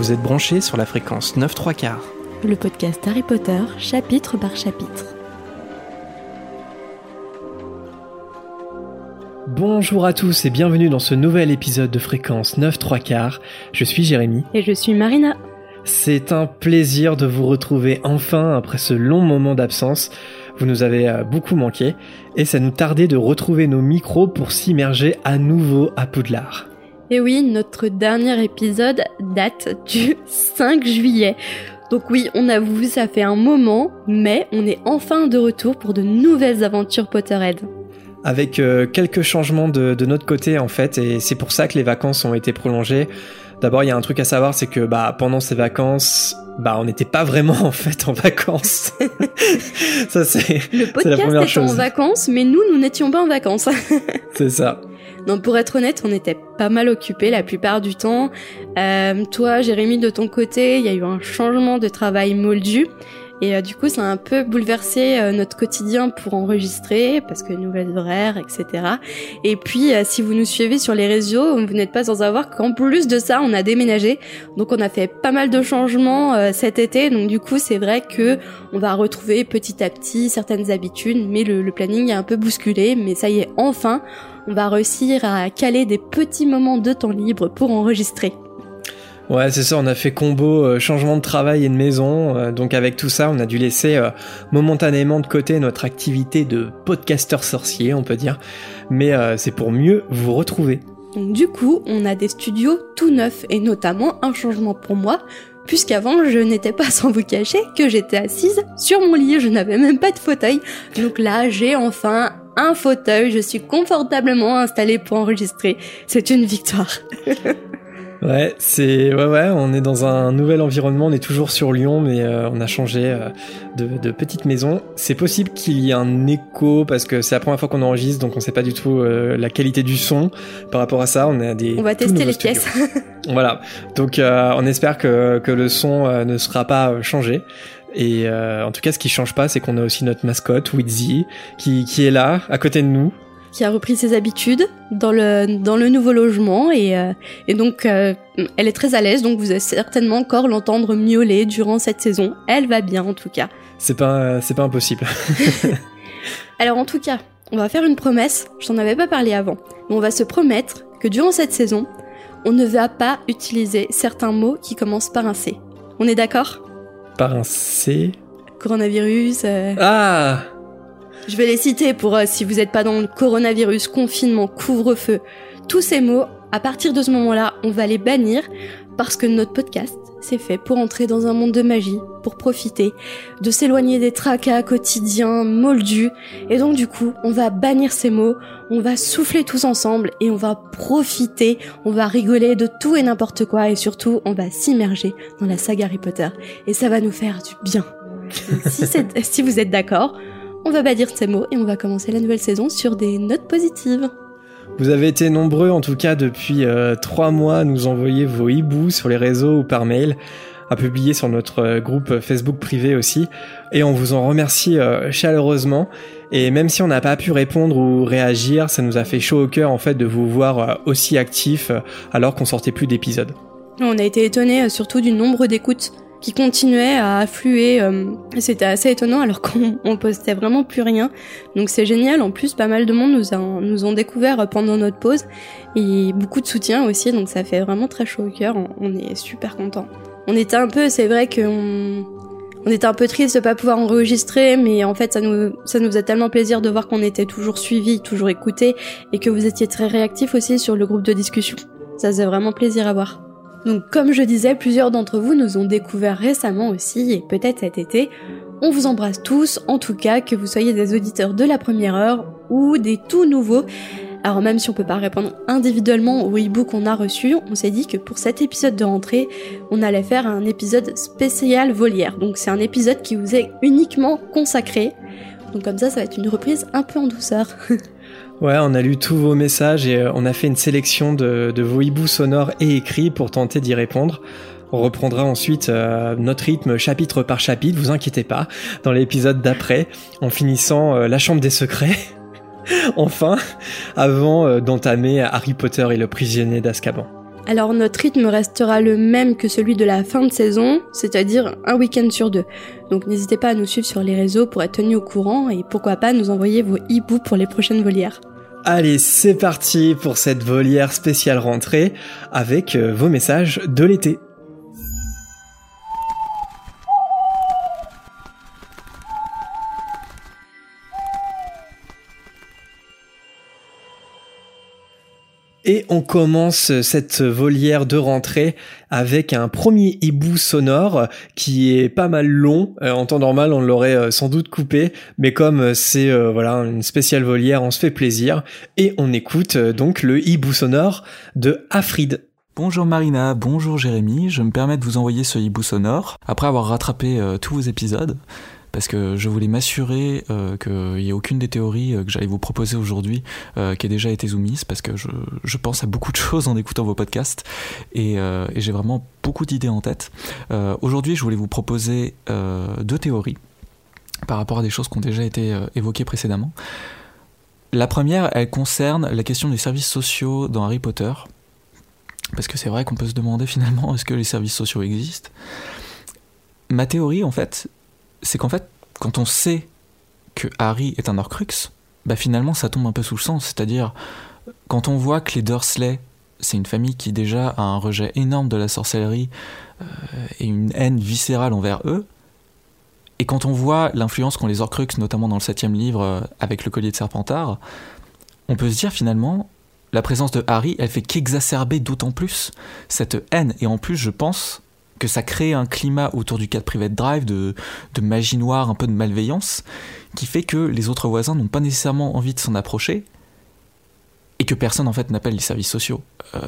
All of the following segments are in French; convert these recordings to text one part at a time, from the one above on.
Vous êtes branchés sur la fréquence 9 3 quarts. Le podcast Harry Potter, chapitre par chapitre. Bonjour à tous et bienvenue dans ce nouvel épisode de fréquence 9 3 quarts. Je suis Jérémy. Et je suis Marina. C'est un plaisir de vous retrouver enfin après ce long moment d'absence. Vous nous avez euh, beaucoup manqué et ça nous tardait de retrouver nos micros pour s'immerger à nouveau à Poudlard. Et oui, notre dernier épisode date du 5 juillet. Donc oui, on avoue, ça fait un moment, mais on est enfin de retour pour de nouvelles aventures Potterhead. Avec euh, quelques changements de, de, notre côté en fait, et c'est pour ça que les vacances ont été prolongées. D'abord, il y a un truc à savoir, c'est que bah pendant ces vacances, bah on n'était pas vraiment en fait en vacances. ça c'est le podcast la première était chose. en vacances, mais nous nous n'étions pas en vacances. c'est ça. Donc pour être honnête, on était pas mal occupés la plupart du temps. Euh, toi, Jérémy, de ton côté, il y a eu un changement de travail moldu. Et euh, du coup, ça a un peu bouleversé euh, notre quotidien pour enregistrer, parce que nouvelles horaires, etc. Et puis, euh, si vous nous suivez sur les réseaux, vous n'êtes pas sans savoir qu'en plus de ça, on a déménagé. Donc, on a fait pas mal de changements cet été. Donc, du coup, c'est vrai que on va retrouver petit à petit certaines habitudes, mais le, le planning est un peu bousculé. Mais ça y est, enfin, on va réussir à caler des petits moments de temps libre pour enregistrer. Ouais, c'est ça, on a fait combo euh, changement de travail et de maison. Euh, donc avec tout ça, on a dû laisser euh, momentanément de côté notre activité de podcasteur sorcier, on peut dire. Mais c'est pour mieux vous retrouver. Donc du coup, on a des studios tout neufs et notamment un changement pour moi, puisqu'avant je n'étais pas sans vous cacher que j'étais assise sur mon lit, je n'avais même pas de fauteuil. Donc là, j'ai enfin un fauteuil, je suis confortablement installée pour enregistrer. C'est une victoire. Ouais, c'est ouais ouais, on est dans un nouvel environnement, on est toujours sur Lyon, mais euh, on a changé euh, de, de, petite maison. C'est possible qu'il y ait un écho parce que c'est la première fois qu'on enregistre, donc on sait pas du tout euh, la qualité du son par rapport à ça. On a des on va tester les pièces. voilà, donc on espère que que le son ne sera pas changé. Et en tout cas, ce qui change pas, c'est qu'on a aussi notre mascotte Wizzy qui qui est là à côté de nous qui a repris ses habitudes dans le, dans le nouveau logement et, euh, et donc euh, elle est très à l'aise, donc vous allez certainement encore l'entendre miauler durant cette saison. Elle va bien en tout cas. C'est pas, c'est pas impossible. Alors en tout cas, on va faire une promesse, je t'en avais pas parlé avant, mais on va se promettre que durant cette saison, on ne va pas utiliser certains mots qui commencent par un C. On est d'accord? Par un C Coronavirus. Euh... Ah je vais les citer pour euh, si vous n'êtes pas dans le coronavirus, confinement, couvre-feu. Tous ces mots, à partir de ce moment-là, on va les bannir parce que notre podcast, c'est fait pour entrer dans un monde de magie, pour profiter, de s'éloigner des tracas quotidiens, moldus. Et donc du coup, on va bannir ces mots, on va souffler tous ensemble et on va profiter, on va rigoler de tout et n'importe quoi et surtout, on va s'immerger dans la saga Harry Potter. Et ça va nous faire du bien. si, si vous êtes d'accord, on va pas dire ces mots et on va commencer la nouvelle saison sur des notes positives. Vous avez été nombreux en tout cas depuis euh, trois mois à nous envoyer vos hiboux sur les réseaux ou par mail, à publier sur notre euh, groupe Facebook privé aussi, et on vous en remercie euh, chaleureusement. Et même si on n'a pas pu répondre ou réagir, ça nous a fait chaud au cœur en fait de vous voir aussi actifs alors qu'on sortait plus d'épisodes. On a été étonnés surtout du nombre d'écoutes qui continuait à affluer. Euh, C'était assez étonnant alors qu'on postait vraiment plus rien. Donc c'est génial. En plus, pas mal de monde nous, a, nous ont découvert pendant notre pause et beaucoup de soutien aussi. Donc ça fait vraiment très chaud au cœur. On, est super content. On était un peu, c'est vrai qu'on on était un peu triste de pas pouvoir enregistrer, mais en fait ça nous ça nous faisait tellement plaisir de voir qu'on était toujours suivis, toujours écoutés, et que vous étiez très réactifs aussi sur le groupe de discussion. Ça faisait vraiment plaisir à voir. Donc comme je disais, plusieurs d'entre vous nous ont découvert récemment aussi, et peut-être cet été. On vous embrasse tous, en tout cas, que vous soyez des auditeurs de la première heure ou des tout nouveaux. Alors même si on peut pas répondre individuellement au e-book qu'on a reçu, on s'est dit que pour cet épisode de rentrée, on allait faire un épisode spécial volière. Donc c'est un épisode qui vous est uniquement consacré. Donc comme ça, ça va être une reprise un peu en douceur. Ouais, on a lu tous vos messages et euh, on a fait une sélection de, vos hiboux sonores et écrits pour tenter d'y répondre. On reprendra ensuite euh, notre rythme chapitre par chapitre, vous inquiétez pas, dans l'épisode d'après, en finissant euh, la chambre des secrets. enfin, avant d'entamer Harry Potter et le prisonnier d'Azkaban. Alors notre rythme restera le même que celui de la fin de saison, c'est-à-dire un week-end sur deux. Donc n'hésitez pas à nous suivre sur les réseaux pour être tenus au courant et pourquoi pas nous envoyer vos hiboux pour les prochaines volières. Allez, c'est parti pour cette volière spéciale rentrée avec euh, vos messages de l'été. Et on commence cette volière de rentrée avec un premier hibou sonore qui est pas mal long. Euh, en temps normal, on l'aurait euh, sans doute coupé, mais comme c'est euh, voilà une spéciale volière, on se fait plaisir et on écoute donc le hibou sonore de Afrid. Bonjour Marina, bonjour Jérémy, je me permets de vous envoyer ce hibou sonore après avoir rattrapé tous vos épisodes parce que je voulais m'assurer euh, qu'il n'y ait aucune des théories euh, que j'allais vous proposer aujourd'hui euh, qui ait déjà été soumise, parce que je, pense à beaucoup de choses en écoutant vos podcasts, et, et j'ai vraiment beaucoup d'idées en tête. Aujourd'hui, je voulais vous proposer deux théories par rapport à des choses qui ont déjà été évoquées précédemment. La première, elle concerne la question des services sociaux dans Harry Potter, parce que c'est vrai qu'on peut se demander finalement est-ce que les services sociaux existent? Ma théorie, en fait, c'est qu'en fait, quand on sait que Harry est un Horcrux, bah finalement ça tombe un peu sous le sens. C'est-à-dire, quand on voit que les Dursley, c'est une famille qui déjà a un rejet énorme de la sorcellerie euh, et une haine viscérale envers eux, et quand on voit l'influence qu'ont les Horcrux, notamment dans le septième livre euh, avec le collier de Serpentard, on peut se dire finalement, la présence de Harry, elle fait qu'exacerber d'autant plus cette haine. Et en plus, je pense que ça crée un climat autour du 4 Private Drive de, magie noire, un peu de malveillance, qui fait que les autres voisins n'ont pas nécessairement envie de s'en approcher et que personne en fait n'appelle les services sociaux. Euh,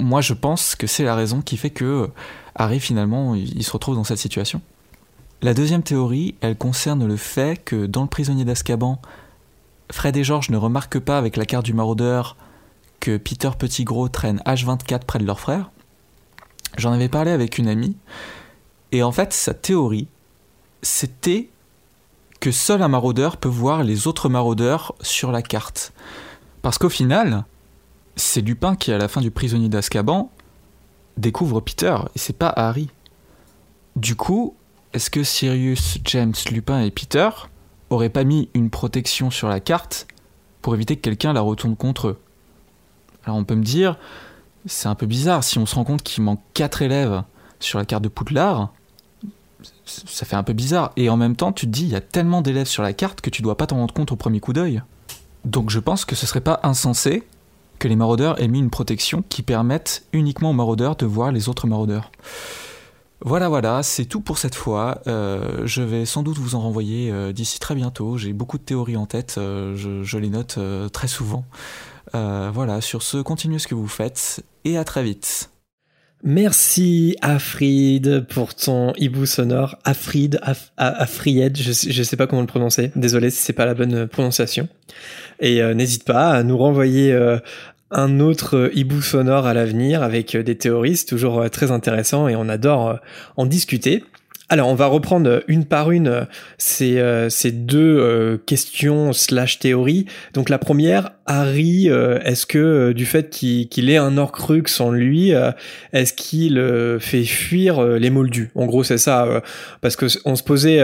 moi, je pense que c'est la raison qui fait que Harry finalement il se retrouve dans cette situation. La deuxième théorie, elle concerne le fait que dans le prisonnier d'Azkaban, Fred et George ne remarquent pas avec la carte du maraudeur que Peter Pettigrew traîne H24 près de leur frère. J'en avais parlé avec une amie, et en fait, sa théorie, c'était que seul un maraudeur peut voir les autres maraudeurs sur la carte. Parce qu'au final, c'est Lupin qui, à la fin du prisonnier d'Azkaban, découvre Peter, et c'est pas Harry. Du coup, est-ce que Sirius, James, Lupin et Peter auraient pas mis une protection sur la carte pour éviter que quelqu'un la retourne contre eux? Alors on peut me dire, c'est un peu bizarre. Si on se rend compte qu'il manque 4 élèves sur la carte de Poudlard, ça fait un peu bizarre. Et en même temps, tu te dis, il y a tellement d'élèves sur la carte que tu dois pas t'en rendre compte au premier coup d'œil. Donc je pense que ce serait pas insensé que les maraudeurs aient mis une protection qui permette uniquement aux maraudeurs de voir les autres maraudeurs. Voilà, voilà, c'est tout pour cette fois. Euh, je vais sans doute vous en renvoyer euh, d'ici très bientôt. J'ai beaucoup de théories en tête, euh, je, les note très souvent. Euh, voilà, sur ce, continuez ce que vous faites et à très vite. Merci Afrid pour ton hibou sonore. Afrid, Af, Afried, je, je sais pas comment le prononcer. Désolé si c'est pas la bonne prononciation. Et euh, n'hésite pas à nous renvoyer euh, un autre hibou sonore à l'avenir avec des théoristes toujours très intéressant et on adore en discuter. Alors, on va reprendre une par une ces, euh, ces deux euh, questions slash théories. Donc, la première, Harry, euh, est-ce que du fait qu'il qu ait un Horcrux en lui, est-ce qu'il fait fuir les Moldus? En gros, c'est ça, parce que on se posait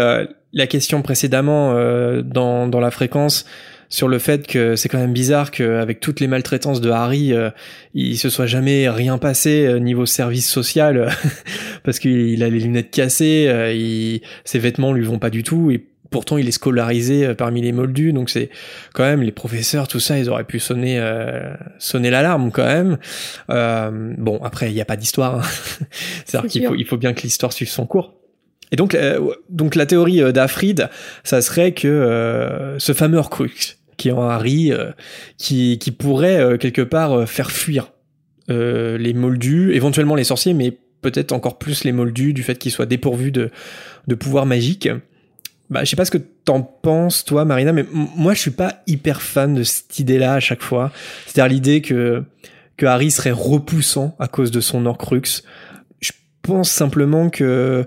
la question précédemment dans la fréquence sur le fait que c'est quand même bizarre qu'avec toutes les maltraitances de Harry, euh, il se soit jamais rien passé euh, niveau service social, parce qu'il a les lunettes cassées, euh, il, ses vêtements lui vont pas du tout, et pourtant il est scolarisé euh, parmi les moldus, donc c'est quand même les professeurs, tout ça, ils auraient pu sonner euh, sonner l'alarme quand même. Euh, bon, après il n'y a pas d'histoire, hein. c'est-à-dire qu'il faut il faut bien que l'histoire suive son cours. Et donc, euh, donc la théorie d'Afrid, ça serait que euh, ce fameux Horcrux, qui est en Harry, euh, qui, pourrait euh, quelque part euh, faire fuir les moldus, éventuellement les sorciers, mais peut-être encore plus les moldus du fait qu'ils soient dépourvus de, de pouvoirs magiques. Bah, je sais pas ce que t'en penses, toi, Marina, mais moi, je suis pas hyper fan de cette idée-là à chaque fois. C'est-à-dire l'idée que, que Harry serait repoussant à cause de son Horcrux. Je pense simplement que,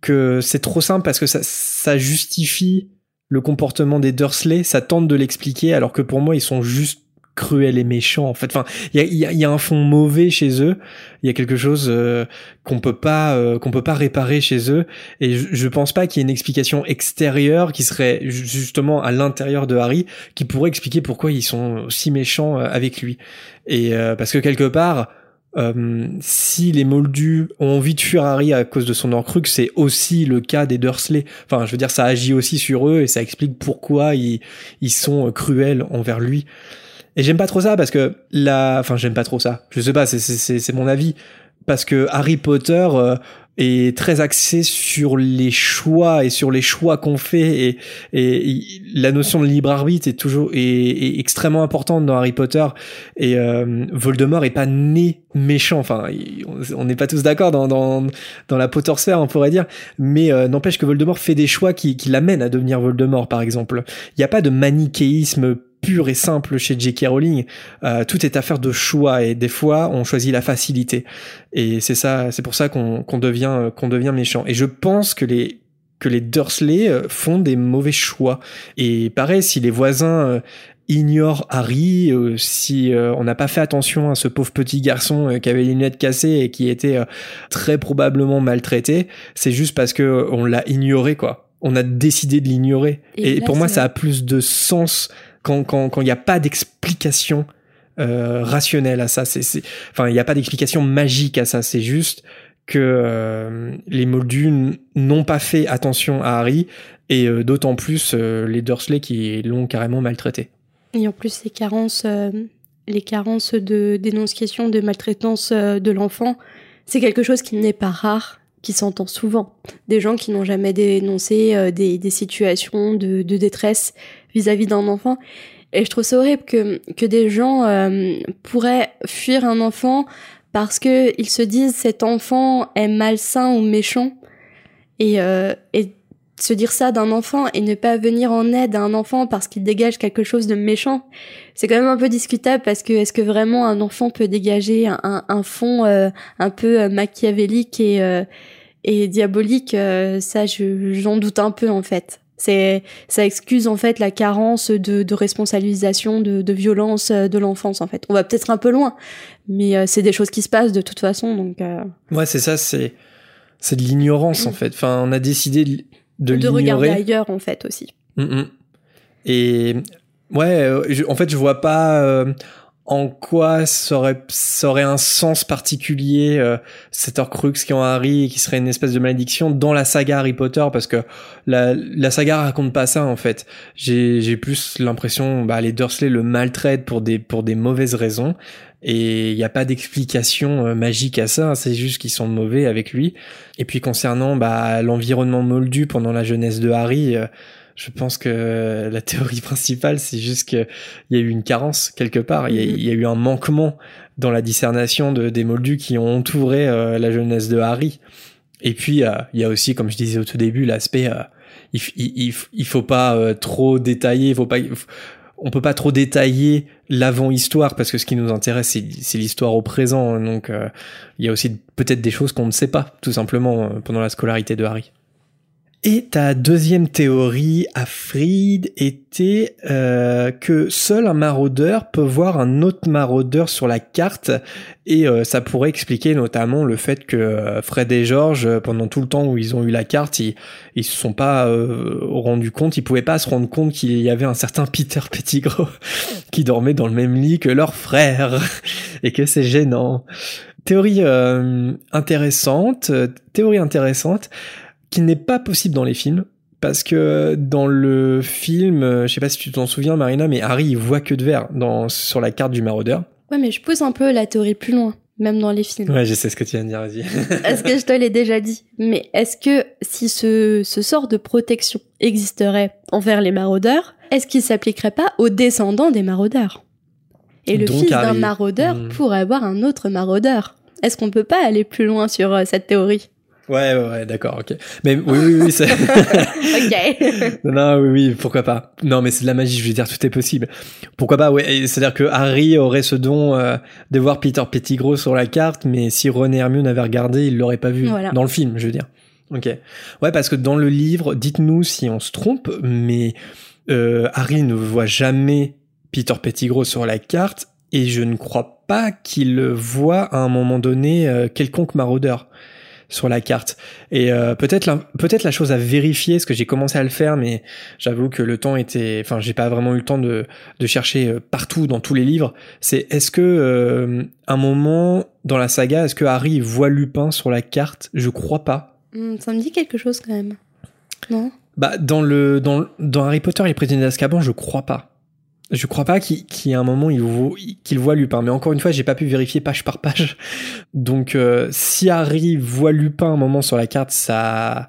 que c'est trop simple parce que ça, ça justifie le comportement des Dursley, ça tente de l'expliquer, alors que pour moi, ils sont juste cruel et méchant en fait. Enfin, il y a, y, a, y a, un fond mauvais chez eux. Il y a quelque chose euh, qu'on peut pas euh, qu'on peut pas réparer chez eux. Et je, je pense pas qu'il y ait une explication extérieure qui serait justement à l'intérieur de Harry qui pourrait expliquer pourquoi ils sont si méchants euh, avec lui. Et parce que quelque part. Si les Moldus ont envie de fuir Harry à cause de son Horcrux, c'est aussi le cas des Dursley. Enfin, je veux dire, ça agit aussi sur eux et ça explique pourquoi ils, ils sont cruels envers lui. Et j'aime pas trop ça parce que la, enfin j'aime pas trop ça. Je sais pas, c'est mon avis parce que Harry Potter euh, est très axé sur les choix et sur les choix qu'on fait. Et, et, la notion de libre arbitre est toujours est, extrêmement importante dans Harry Potter. Et euh, Voldemort est pas né méchant. Enfin on n'est pas tous d'accord dans, dans dans la Potter sphère on pourrait dire. Mais euh, n'empêche que Voldemort fait des choix qui qui l'amènent à devenir Voldemort par exemple. Il n'y a pas de manichéisme pur et simple chez J.K. Rowling. Euh, tout est affaire de choix et des fois on choisit la facilité. Et c'est ça, c'est pour ça qu'on devient qu'on devient méchant. Et je pense que les que les Dursley euh, font des mauvais choix. Et pareil, si les voisins euh, ignorent Harry, si on n'a pas fait attention à ce pauvre petit garçon qui avait les lunettes cassées et qui était très probablement maltraité, c'est juste parce que on l'a ignoré quoi. On a décidé de l'ignorer. Et, et pour moi, ça a plus de sens quand quand quand il n'y a pas d'explication euh, rationnelle à ça. C'est enfin il n'y a pas d'explication magique à ça. C'est juste que euh, les Moldus n'ont pas fait attention à Harry et euh, d'autant plus les Dursley qui l'ont carrément maltraité. Et en plus les carences, les carences de dénonciation de maltraitance de l'enfant, c'est quelque chose qui n'est pas rare qui s'entend souvent. Des gens qui n'ont jamais dénoncé des, des, situations de, de détresse vis-à-vis d'un enfant. Et je trouve ça horrible que, que des gens euh, pourraient fuir un enfant parce que ils se disent cet enfant est malsain ou méchant. Et, euh, et se dire ça d'un enfant et ne pas venir en aide à un enfant parce qu'il dégage quelque chose de méchant, c'est quand même un peu discutable parce que est-ce que vraiment un enfant peut dégager un, un, fond euh, un peu euh, machiavélique et, euh, et diabolique Ça, j'en doute un peu en fait. C'est ça excuse en fait la carence de, de responsabilisation, de, de, violence euh, de l'enfance en fait. On va peut-être un peu loin, mais euh, c'est des choses qui se passent de toute façon donc. Euh... Ouais, c'est ça, c'est c'est de l'ignorance en fait. Enfin, on a décidé de, de, de regarder ailleurs en fait aussi. Mm Et ouais, euh, en fait, je vois pas en quoi ça aurait, ça aurait un sens particulier euh, cet Horcrux qui en Harry et qui serait une espèce de malédiction dans la saga Harry Potter parce que la, la saga raconte pas ça en fait. J'ai, j'ai plus l'impression bah les Dursley le maltraitent pour des pour des mauvaises raisons et il n'y a pas d'explication euh, magique à ça, c'est juste qu'ils sont mauvais avec lui. Et puis concernant bah l'environnement moldu pendant la jeunesse de Harry euh, je pense que la théorie principale, c'est juste qu'il y a eu une carence quelque part. Il y, a, mhm. eu un manquement dans la discernation de, des moldus qui ont entouré euh, la jeunesse de Harry. Et puis, euh, il y a aussi, comme je disais au tout début, l'aspect, euh, il, il, il, faut pas trop détailler, il faut pas, on peut pas trop détailler l'avant-histoire parce que ce qui nous intéresse, c'est l'histoire au présent. Donc, il y a aussi peut-être des choses qu'on ne sait pas, tout simplement, pendant la scolarité de Harry. Et ta deuxième théorie, Afrid, était euh, que seul un maraudeur peut voir un autre maraudeur sur la carte, et euh, ça pourrait expliquer notamment le fait que euh, Fred et George, pendant tout le temps où ils ont eu la carte, ils, ils se sont pas rendus compte, ils pouvaient pas se rendre compte qu'il y avait un certain Peter Pettigrew qui dormait dans le même lit que leur frère, et que c'est gênant. Théorie intéressante, théorie intéressante qui n'est pas possible dans les films. Parce que dans le film, euh, je sais pas si tu t'en souviens Marina, mais Harry il voit que de verre dans, sur la carte du maraudeur. Ouais, mais je pousse un peu la théorie plus loin, même dans les films. Ouais, je sais ce que tu viens de dire, vas-y. est-ce que je te l'ai déjà dit? Mais est-ce que si ce, ce sort de protection existerait envers les maraudeurs, est-ce qu'il s'appliquerait pas aux descendants des maraudeurs? Et le fils d'un maraudeur hmm. pourrait avoir un autre maraudeur. Est-ce qu'on peut pas aller plus loin sur euh, cette théorie? Ouais, ouais, ouais d'accord, ok. Mais oui, oui, oui, c'est... ok. non, oui, oui, pourquoi pas. Non, mais c'est de la magie, je veux dire, tout est possible. Pourquoi pas, ouais. C'est-à-dire que Harry aurait ce don euh, de voir Peter Pettigrew sur la carte, mais si René Hermione avait regardé, il l'aurait pas vu. Dans le film, je veux dire. Ok. Ouais, parce que dans le livre, dites-nous si on se trompe, mais euh, Harry ne voit jamais Peter Pettigrew sur la carte et je ne crois pas qu'il voit à un moment donné euh, quelconque maraudeur sur la carte. Et euh, peut-être la, peut-être la chose à vérifier, parce que j'ai commencé à le faire, mais j'avoue que le temps était, enfin, j'ai pas vraiment eu le temps de, de chercher euh, partout dans tous les livres. C'est est-ce que euh, un moment dans la saga, est-ce que Harry voit Lupin sur la carte? Je crois pas. Hmm, ça me dit quelque chose quand même. Non? Bah dans le dans, dans Harry Potter et les prisonniers d'Azkaban, je crois pas. Je crois pas qu'il y ait un moment voit, qu'il voit Lupin, mais encore une fois, j'ai pas pu vérifier page par page. Donc, euh, si Harry voit Lupin un moment sur la carte, ça,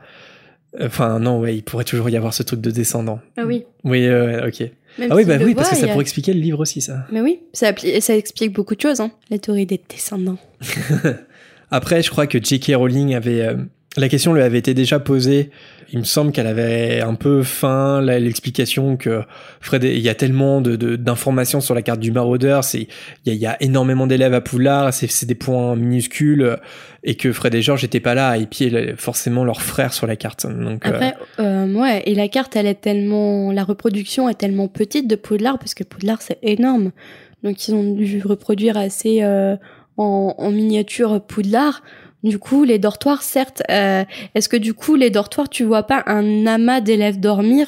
enfin non, ouais, il pourrait toujours y avoir ce truc de descendant. Ah oui. Oui, euh, ok. Même ah oui, bah oui, voit, parce que ça a- pourrait expliquer le livre aussi, ça. Mais oui, ça explique beaucoup de choses, hein. La théorie des descendants. Après, je crois que J.K. Rowling avait euh, la question lui avait été déjà posée. Il me semble qu'elle avait un peu faim l'explication que Fred, il y a tellement de d'informations sur la carte du maraudeur, c'est il y a, y a énormément d'élèves à Poudlard, c'est des points minuscules euh, et que Fred et George n'étaient pas là à épier forcément leur frère sur la carte. Euh, Après, euh, ouais, et la carte, elle est tellement, la reproduction est tellement petite de Poudlard parce que Poudlard c'est énorme, donc ils ont dû reproduire assez euh, en, en miniature Poudlard. Du coup, les dortoirs, certes, euh, est-ce que du coup les dortoirs, tu vois pas un amas d'élèves dormir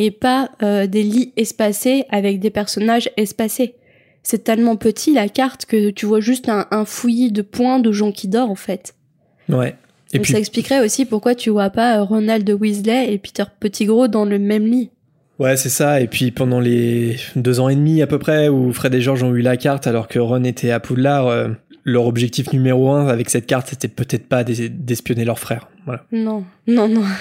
et pas euh, des lits espacés avec des personnages espacés? C'est tellement petit la carte que tu vois juste un, un fouillis de points de gens qui dorment en fait. ouais. Et puis ça expliquerait aussi pourquoi tu vois pas euh, Ronald Weasley et Peter Pettigrew dans le même lit. Ouais, c'est ça. Et puis pendant les deux ans et demi à peu près où Fred et George ont eu la carte alors que Ron était à Poudlard, euh, leur objectif numéro un avec cette carte, c'était peut-être pas d'es- d'espionner leur frère. Voilà. Non, non, non.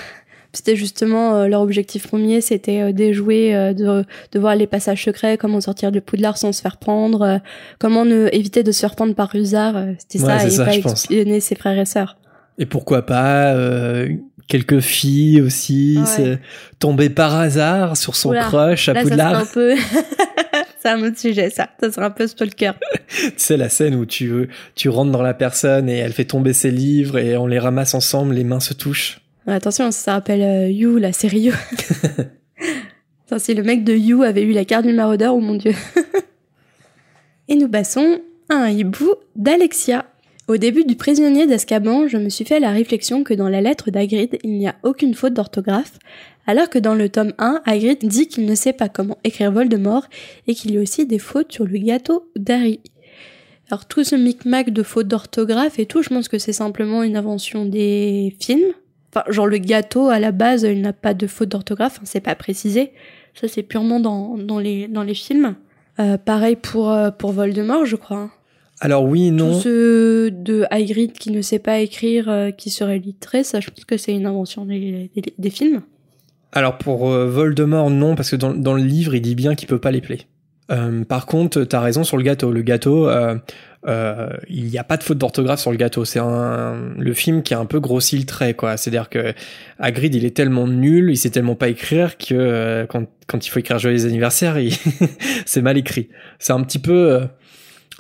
C'était justement euh, leur objectif premier, c'était euh, déjouer, euh, de, de voir les passages secrets, comment sortir de Poudlard sans se faire prendre, euh, comment ne, éviter de se faire prendre par Rusard. euh, C'était Ouais, ça, et ça, pas espionner ses frères et sœurs. Et pourquoi pas euh, quelques filles aussi, Ouais. tomber par hasard sur son Oula, crush à Là, ça Poudlard. un peu... c'est un autre sujet, ça. Ça serait un peu stalker. Tu sais la scène où tu tu rentres dans la personne et elle fait tomber ses livres et on les ramasse ensemble, les mains se touchent. Attention, ça rappelle euh, You, la série You. ça, si le mec de You avait eu la carte du maraudeur, oh mon dieu. Et nous passons à un hibou d'Alexia. Au début du prisonnier d'Azkaban, je me suis fait la réflexion que dans la lettre d'Hagrid, il n'y a aucune faute d'orthographe, alors que dans le tome 1, Hagrid dit qu'il ne sait pas comment écrire Voldemort et qu'il y a aussi des fautes sur le gâteau d'Harry. Alors tout ce micmac de fautes d'orthographe et tout, je pense que c'est simplement une invention des films. Enfin, genre le gâteau à la base, il n'a pas de faute d'orthographe, hein, c'est pas précisé. Ça c'est purement dans, dans les dans les films. Euh, pareil pour euh, pour Voldemort, je crois. hein. Alors oui, non. Tous ceux de Hagrid qui ne sait pas écrire, euh, qui serait littré, ça je pense que c'est une invention des, des, des films. Alors pour euh, Voldemort, non, parce que dans, dans le livre, il dit bien qu'il peut pas les plaire. Euh, par contre, t'as raison sur le gâteau. Le gâteau, euh, euh, il n'y a pas de faute d'orthographe sur le gâteau. C'est un le film qui a un peu grossi le trait, quoi. C'est-à-dire que Hagrid, il est tellement nul, il sait tellement pas écrire que euh, quand, quand il faut écrire joyeux anniversaire, il... c'est mal écrit. C'est un petit peu euh,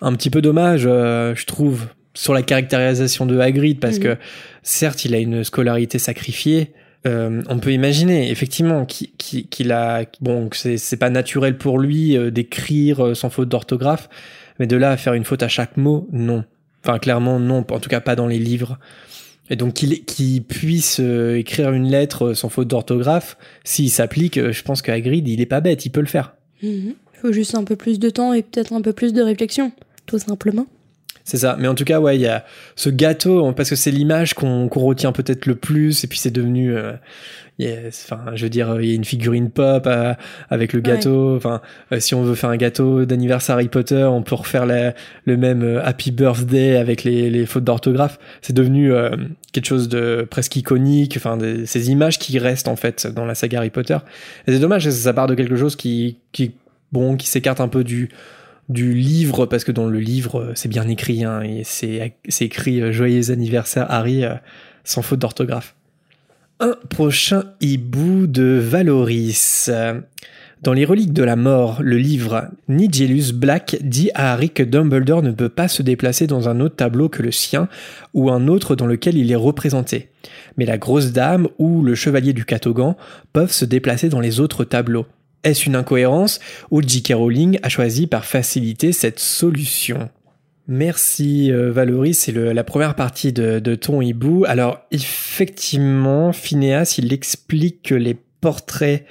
un petit peu dommage, euh, je trouve, sur la caractérisation de Hagrid, parce Mhm. que certes, il a une scolarité sacrifiée. Euh, on peut imaginer effectivement qu'il a bon c'est pas naturel pour lui euh, d'écrire euh, sans faute d'orthographe, mais de là à faire une faute à chaque mot, non. Enfin clairement non, en tout cas pas dans les livres. Et donc qu'il puisse euh, écrire une lettre sans faute d'orthographe, s'il s'applique, je pense que Hagrid il est pas bête, il peut le faire. Il faut juste un peu plus de temps et peut-être un peu plus de réflexion, tout simplement. C'est ça. Mais en tout cas, ouais, il y a ce gâteau, parce que c'est l'image qu'on retient peut-être le plus, et puis c'est devenu, euh, il y a- enfin, je veux dire, il y a une figurine pop euh, avec le gâteau. Enfin, euh, si on veut faire un gâteau d'anniversaire Harry Potter, on peut refaire la- le même euh, Happy Birthday avec les, les fautes d'orthographe. C'est devenu euh, quelque chose de presque iconique. Enfin, des- ces images qui restent en fait dans la saga Harry Potter. Et c'est dommage, ça part de quelque chose qui, qui, bon, qui s'écarte un peu du du livre parce que dans le livre euh, c'est bien écrit hein, et c'est écrit euh, joyeux anniversaire Harry euh, sans faute d'orthographe. Un prochain hibou de Valoris. Dans les reliques de la mort, le livre Nigellus Black dit à Harry que Dumbledore ne peut pas se déplacer dans un autre tableau que le sien ou un autre dans lequel il est représenté. Mais la grosse dame ou le chevalier du Catogan peuvent se déplacer dans les autres tableaux. Est-ce une incohérence ou J.K. Rowling a choisi par faciliter cette solution? Merci euh, Valérie, c'est la première partie de, ton hibou. Alors effectivement, Phineas, il explique que les portraits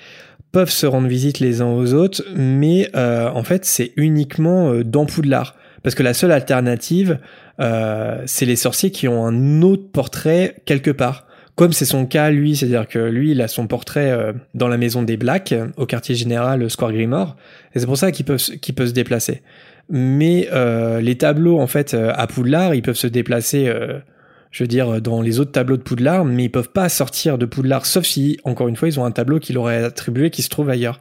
peuvent se rendre visite les uns aux autres, mais euh, en fait c'est uniquement euh, dans Poudlard. Parce que la seule alternative, c'est les sorciers qui ont un autre portrait quelque part. Comme c'est son cas lui, c'est-à-dire que lui, il a son portrait dans la maison des Blacks, au quartier général Square Grimoire, et c'est pour ça qu'il peut, qu'il peut se déplacer mais euh, les tableaux en fait euh, à Poudlard, ils peuvent se déplacer, euh, je veux dire, dans les autres tableaux de Poudlard, mais ils peuvent pas sortir de Poudlard, sauf si, encore une fois, ils ont un tableau qui leur est attribué qui se trouve ailleurs.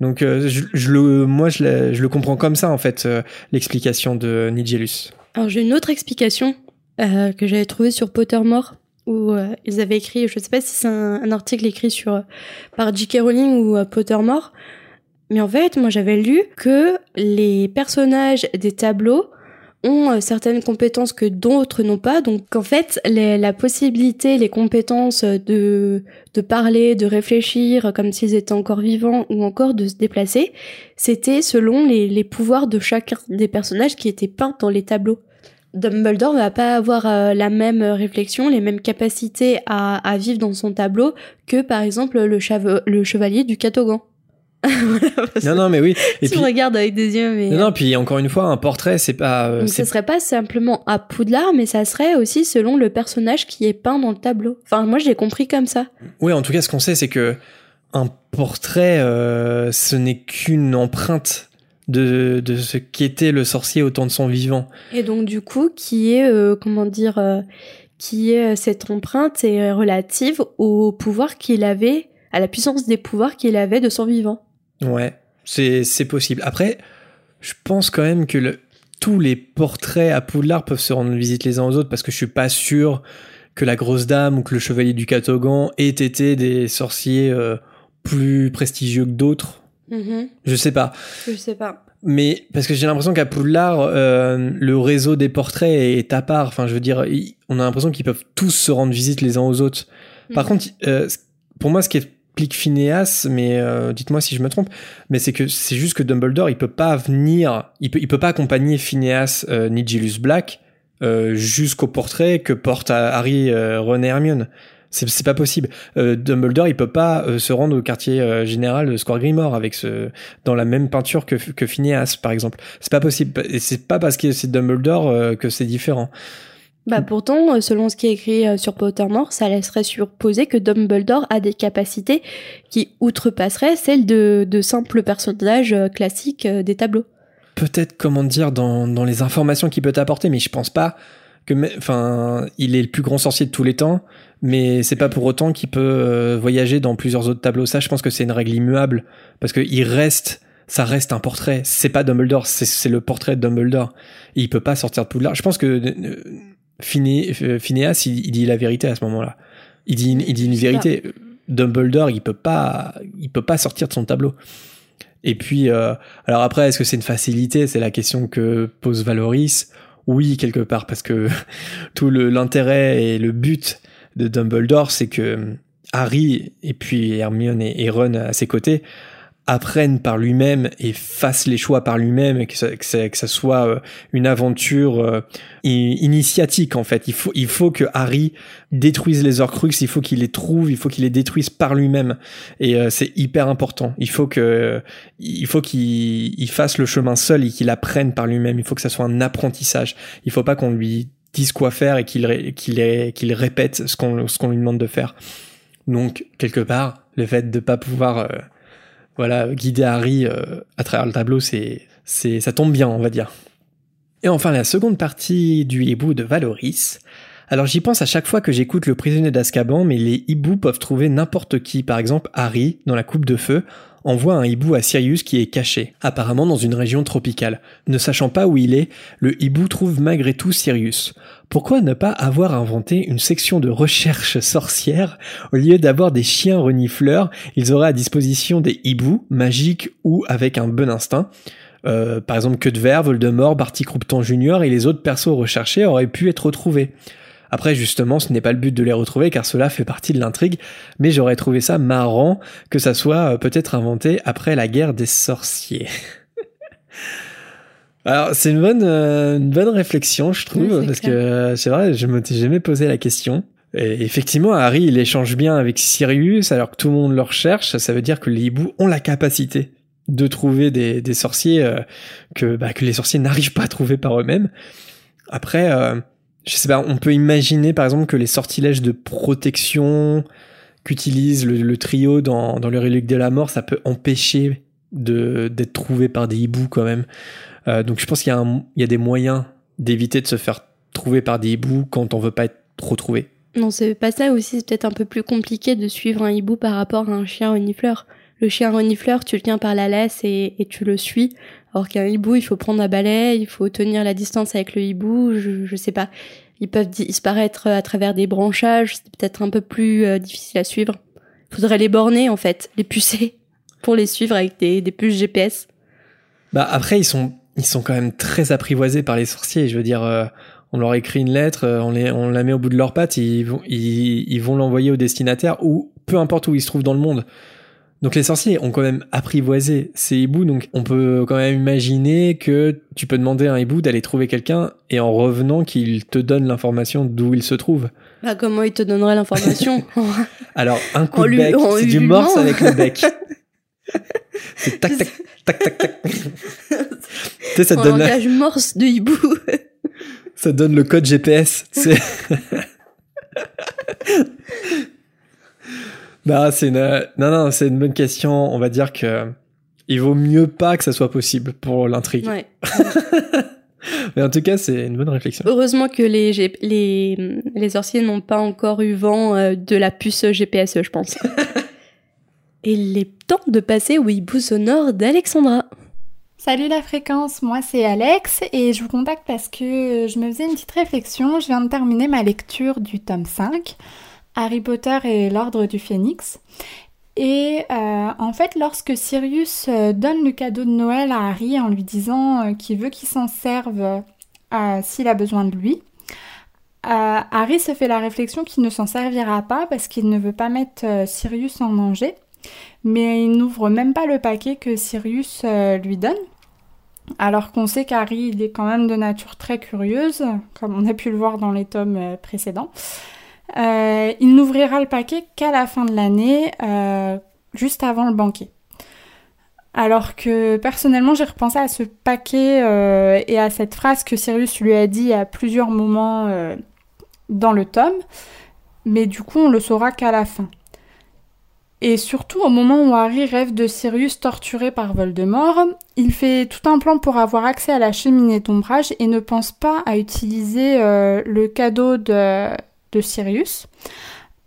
Donc, je, le, moi, je, le comprends comme ça en fait, l'explication de Nigellus. Alors, j'ai une autre explication que j'avais trouvée sur Pottermore où ils avaient écrit, je sais pas si c'est un, article écrit sur par J.K. Rowling ou Pottermore, mais en fait, moi j'avais lu que les personnages des tableaux ont euh, certaines compétences que d'autres n'ont pas. Donc en fait, la possibilité, les compétences de, de parler, de réfléchir comme s'ils étaient encore vivants ou encore de se déplacer, c'était selon les, les pouvoirs de chacun des personnages qui étaient peints dans les tableaux. Dumbledore va pas avoir euh, la même réflexion, les mêmes capacités à, à, vivre dans son tableau que par exemple le, le chevalier du Catogan. non, non, mais oui. Et tu puis... regardes avec des yeux, mais. Non, non, puis encore une fois, un portrait, c'est pas. Euh, Donc, ce serait pas simplement à Poudlard, mais ça serait aussi selon le personnage qui est peint dans le tableau. Enfin, moi, j'ai compris comme ça. Oui, en tout cas, ce qu'on sait, c'est que un portrait, euh, ce n'est qu'une empreinte de, de ce qu'était le sorcier au temps de son vivant. Et donc, du coup, qui est, euh, comment dire, qui est cette empreinte est relative au pouvoir qu'il avait, à la puissance des pouvoirs qu'il avait de son vivant. Ouais, c'est possible. Après, je pense quand même que le, tous les portraits à Poudlard peuvent se rendre visite les uns aux autres parce que je suis pas sûr que la grosse dame ou que le chevalier du Catogan aient été des sorciers euh, plus prestigieux que d'autres. Mm-hmm. Je sais pas. Je sais pas. Mais parce que j'ai l'impression qu'à Poudlard, euh, le réseau des portraits est à part. Enfin, je veux dire, on a l'impression qu'ils peuvent tous se rendre visite les uns aux autres. Par mm-hmm. contre, euh, pour moi, ce qui explique Phineas, mais euh, dites-moi si je me trompe, mais c'est que c'est juste que Dumbledore, il peut pas venir, il peut, il peut pas accompagner Phineas euh, ni Black euh, jusqu'au portrait que porte Harry, Ron et Hermione. C'est pas possible. Dumbledore, il peut pas se rendre au quartier général de Square Grimoire avec ce dans la même peinture que que Phineas, par exemple. C'est pas possible. Et c'est pas parce que c'est Dumbledore que c'est différent. Bah pourtant, euh, selon ce qui est écrit euh, sur Pottermore, ça laisserait supposer que Dumbledore a des capacités qui outrepasseraient celles de, de simples personnages euh, classiques des tableaux. Peut-être, comment dire, dans, dans les informations qu'il peut apporter, mais je pense pas que, enfin, il est le plus grand sorcier de tous les temps, mais c'est pas pour autant qu'il peut voyager dans plusieurs autres tableaux. Ça, je pense que c'est une règle immuable, parce qu'il reste, ça reste un portrait. C'est pas Dumbledore, c'est le portrait de Dumbledore. il peut pas sortir de Poudlard. Je pense que euh, Phineas, il, dit la vérité à ce moment-là. Il dit, il dit une vérité. Dumbledore, il peut pas, il peut pas sortir de son tableau. Et puis, euh, alors après, est-ce que c'est une facilité? C'est la question que pose Valoris. Oui, quelque part, parce que tout l'intérêt et le but de Dumbledore, c'est que Harry et puis Hermione et Ron à ses côtés apprenne par lui-même et fasse les choix par lui-même et que ça, que, ça, soit euh, une aventure euh, initiatique en fait. Il faut, il faut que Harry détruise les Horcruxes, il faut qu'il les trouve, il faut qu'il les détruise par lui-même et euh, c'est hyper important. Il faut que, il faut qu'il fasse le chemin seul et qu'il apprenne par lui-même. Il faut que ça soit un apprentissage. Il faut pas qu'on lui dise quoi faire et qu'il qu'il qu'il répète ce qu'on lui demande de faire. Donc quelque part, le fait de pas pouvoir voilà, guider Harry euh, à travers le tableau, c'est, ça tombe bien, on va dire. Et enfin, la seconde partie du hibou de Valoris. Alors j'y pense à chaque fois que j'écoute le prisonnier d'Azkaban, mais les hiboux peuvent trouver n'importe qui. Par exemple, Harry, dans la coupe de feu, envoie un hibou à Sirius qui est caché, apparemment dans une région tropicale. Ne sachant pas où il est, le hibou trouve malgré tout Sirius. Pourquoi ne pas avoir inventé une section de recherche sorcière au lieu d'avoir des chiens renifleurs? Ils auraient à disposition des hiboux, magiques ou avec un bon instinct. Euh, par exemple, que de Verre, Voldemort, Barty Croupton Jr. et les autres persos recherchés auraient pu être retrouvés. Après, justement, ce n'est pas le but de les retrouver car cela fait partie de l'intrigue, mais j'aurais trouvé ça marrant que ça soit euh, peut-être inventé après la guerre des sorciers. Alors, c'est une bonne, euh, une bonne réflexion, je trouve, Oui, parce clair. que c'est vrai, je m'étais jamais posé la question. Et effectivement, Harry, il échange bien avec Sirius, alors que tout le monde le recherche. Ça veut dire que les hiboux ont la capacité de trouver des, des sorciers euh, que, bah, que les sorciers n'arrivent pas à trouver par eux-mêmes. Après, euh, je sais pas, on peut imaginer par exemple que les sortilèges de protection qu'utilise le, trio dans, dans le relique de la mort, ça peut empêcher d'être trouvé par des hiboux quand même. Euh, donc je pense qu'il y, y a des moyens d'éviter de se faire trouver par des hiboux quand on veut pas être trop trouvé. Non, c'est pas ça aussi, c'est peut-être un peu plus compliqué de suivre un hibou par rapport à un chien renifleur. Le chien renifleur, tu le tiens par la laisse et, et tu le suis. Alors qu'un hibou, il faut prendre un balai, il faut tenir la distance avec le hibou, je, je sais pas. Ils peuvent disparaître à travers des branchages, c'est peut-être un peu plus euh, difficile à suivre. Faudrait les borner, en fait, les pucer, pour les suivre avec des, des puces GPS. Bah après ils sont ils sont quand même très apprivoisés par les sorciers. Je veux dire, euh, on leur écrit une lettre, euh, on, les, on la met au bout de leurs pattes, ils, ils vont l'envoyer au destinataire ou peu importe où ils se trouvent dans le monde. Donc les sorciers ont quand même apprivoisé ces hiboux, donc on peut quand même imaginer que tu peux demander à un hibou d'aller trouver quelqu'un et en revenant qu'il te donne l'information d'où il se trouve. Bah, comment il te donnerait l'information Alors un coup de bec, c'est du morse avec le bec. c'est tac tac tac tac tac. tu sais ça te donne la- morse de hibou. Ça donne le code GPS. C'est. Non, c'est une... non, non, c'est une bonne question. On va dire que il vaut mieux pas que ça soit possible pour l'intrigue. ouais. Mais en tout cas, c'est une bonne réflexion. Heureusement que les, G- les, les sorciers n'ont pas encore eu vent euh, de la puce GPS, je pense. Et il est temps de passer au hibou sonore d'Alexandra. Salut la fréquence, moi c'est Alex et je vous contacte parce que je me faisais une petite réflexion. Je viens de terminer ma lecture du tome 5, Harry Potter et l'Ordre du Phénix. Et euh, en fait, lorsque Sirius euh, donne le cadeau de Noël à Harry en lui disant euh, qu'il veut qu'il s'en serve s'il a besoin de lui, Harry se fait la réflexion qu'il ne s'en servira pas parce qu'il ne veut pas mettre Sirius en danger mais il n'ouvre même pas le paquet que Sirius lui donne. Alors qu'on sait qu'Harry, est quand même de nature très curieuse, comme on a pu le voir dans les tomes précédents. Euh, il n'ouvrira le paquet qu'à la fin de l'année, euh, juste avant le banquet. Alors que personnellement, j'ai repensé à ce paquet euh, et à cette phrase que Sirius lui a dit à plusieurs moments dans le tome, mais du coup, on le saura qu'à la fin. Et surtout, au moment où Harry rêve de Sirius torturé par Voldemort, il fait tout un plan pour avoir accès à la cheminée d'ombrage et ne pense pas à utiliser le cadeau de, de Sirius.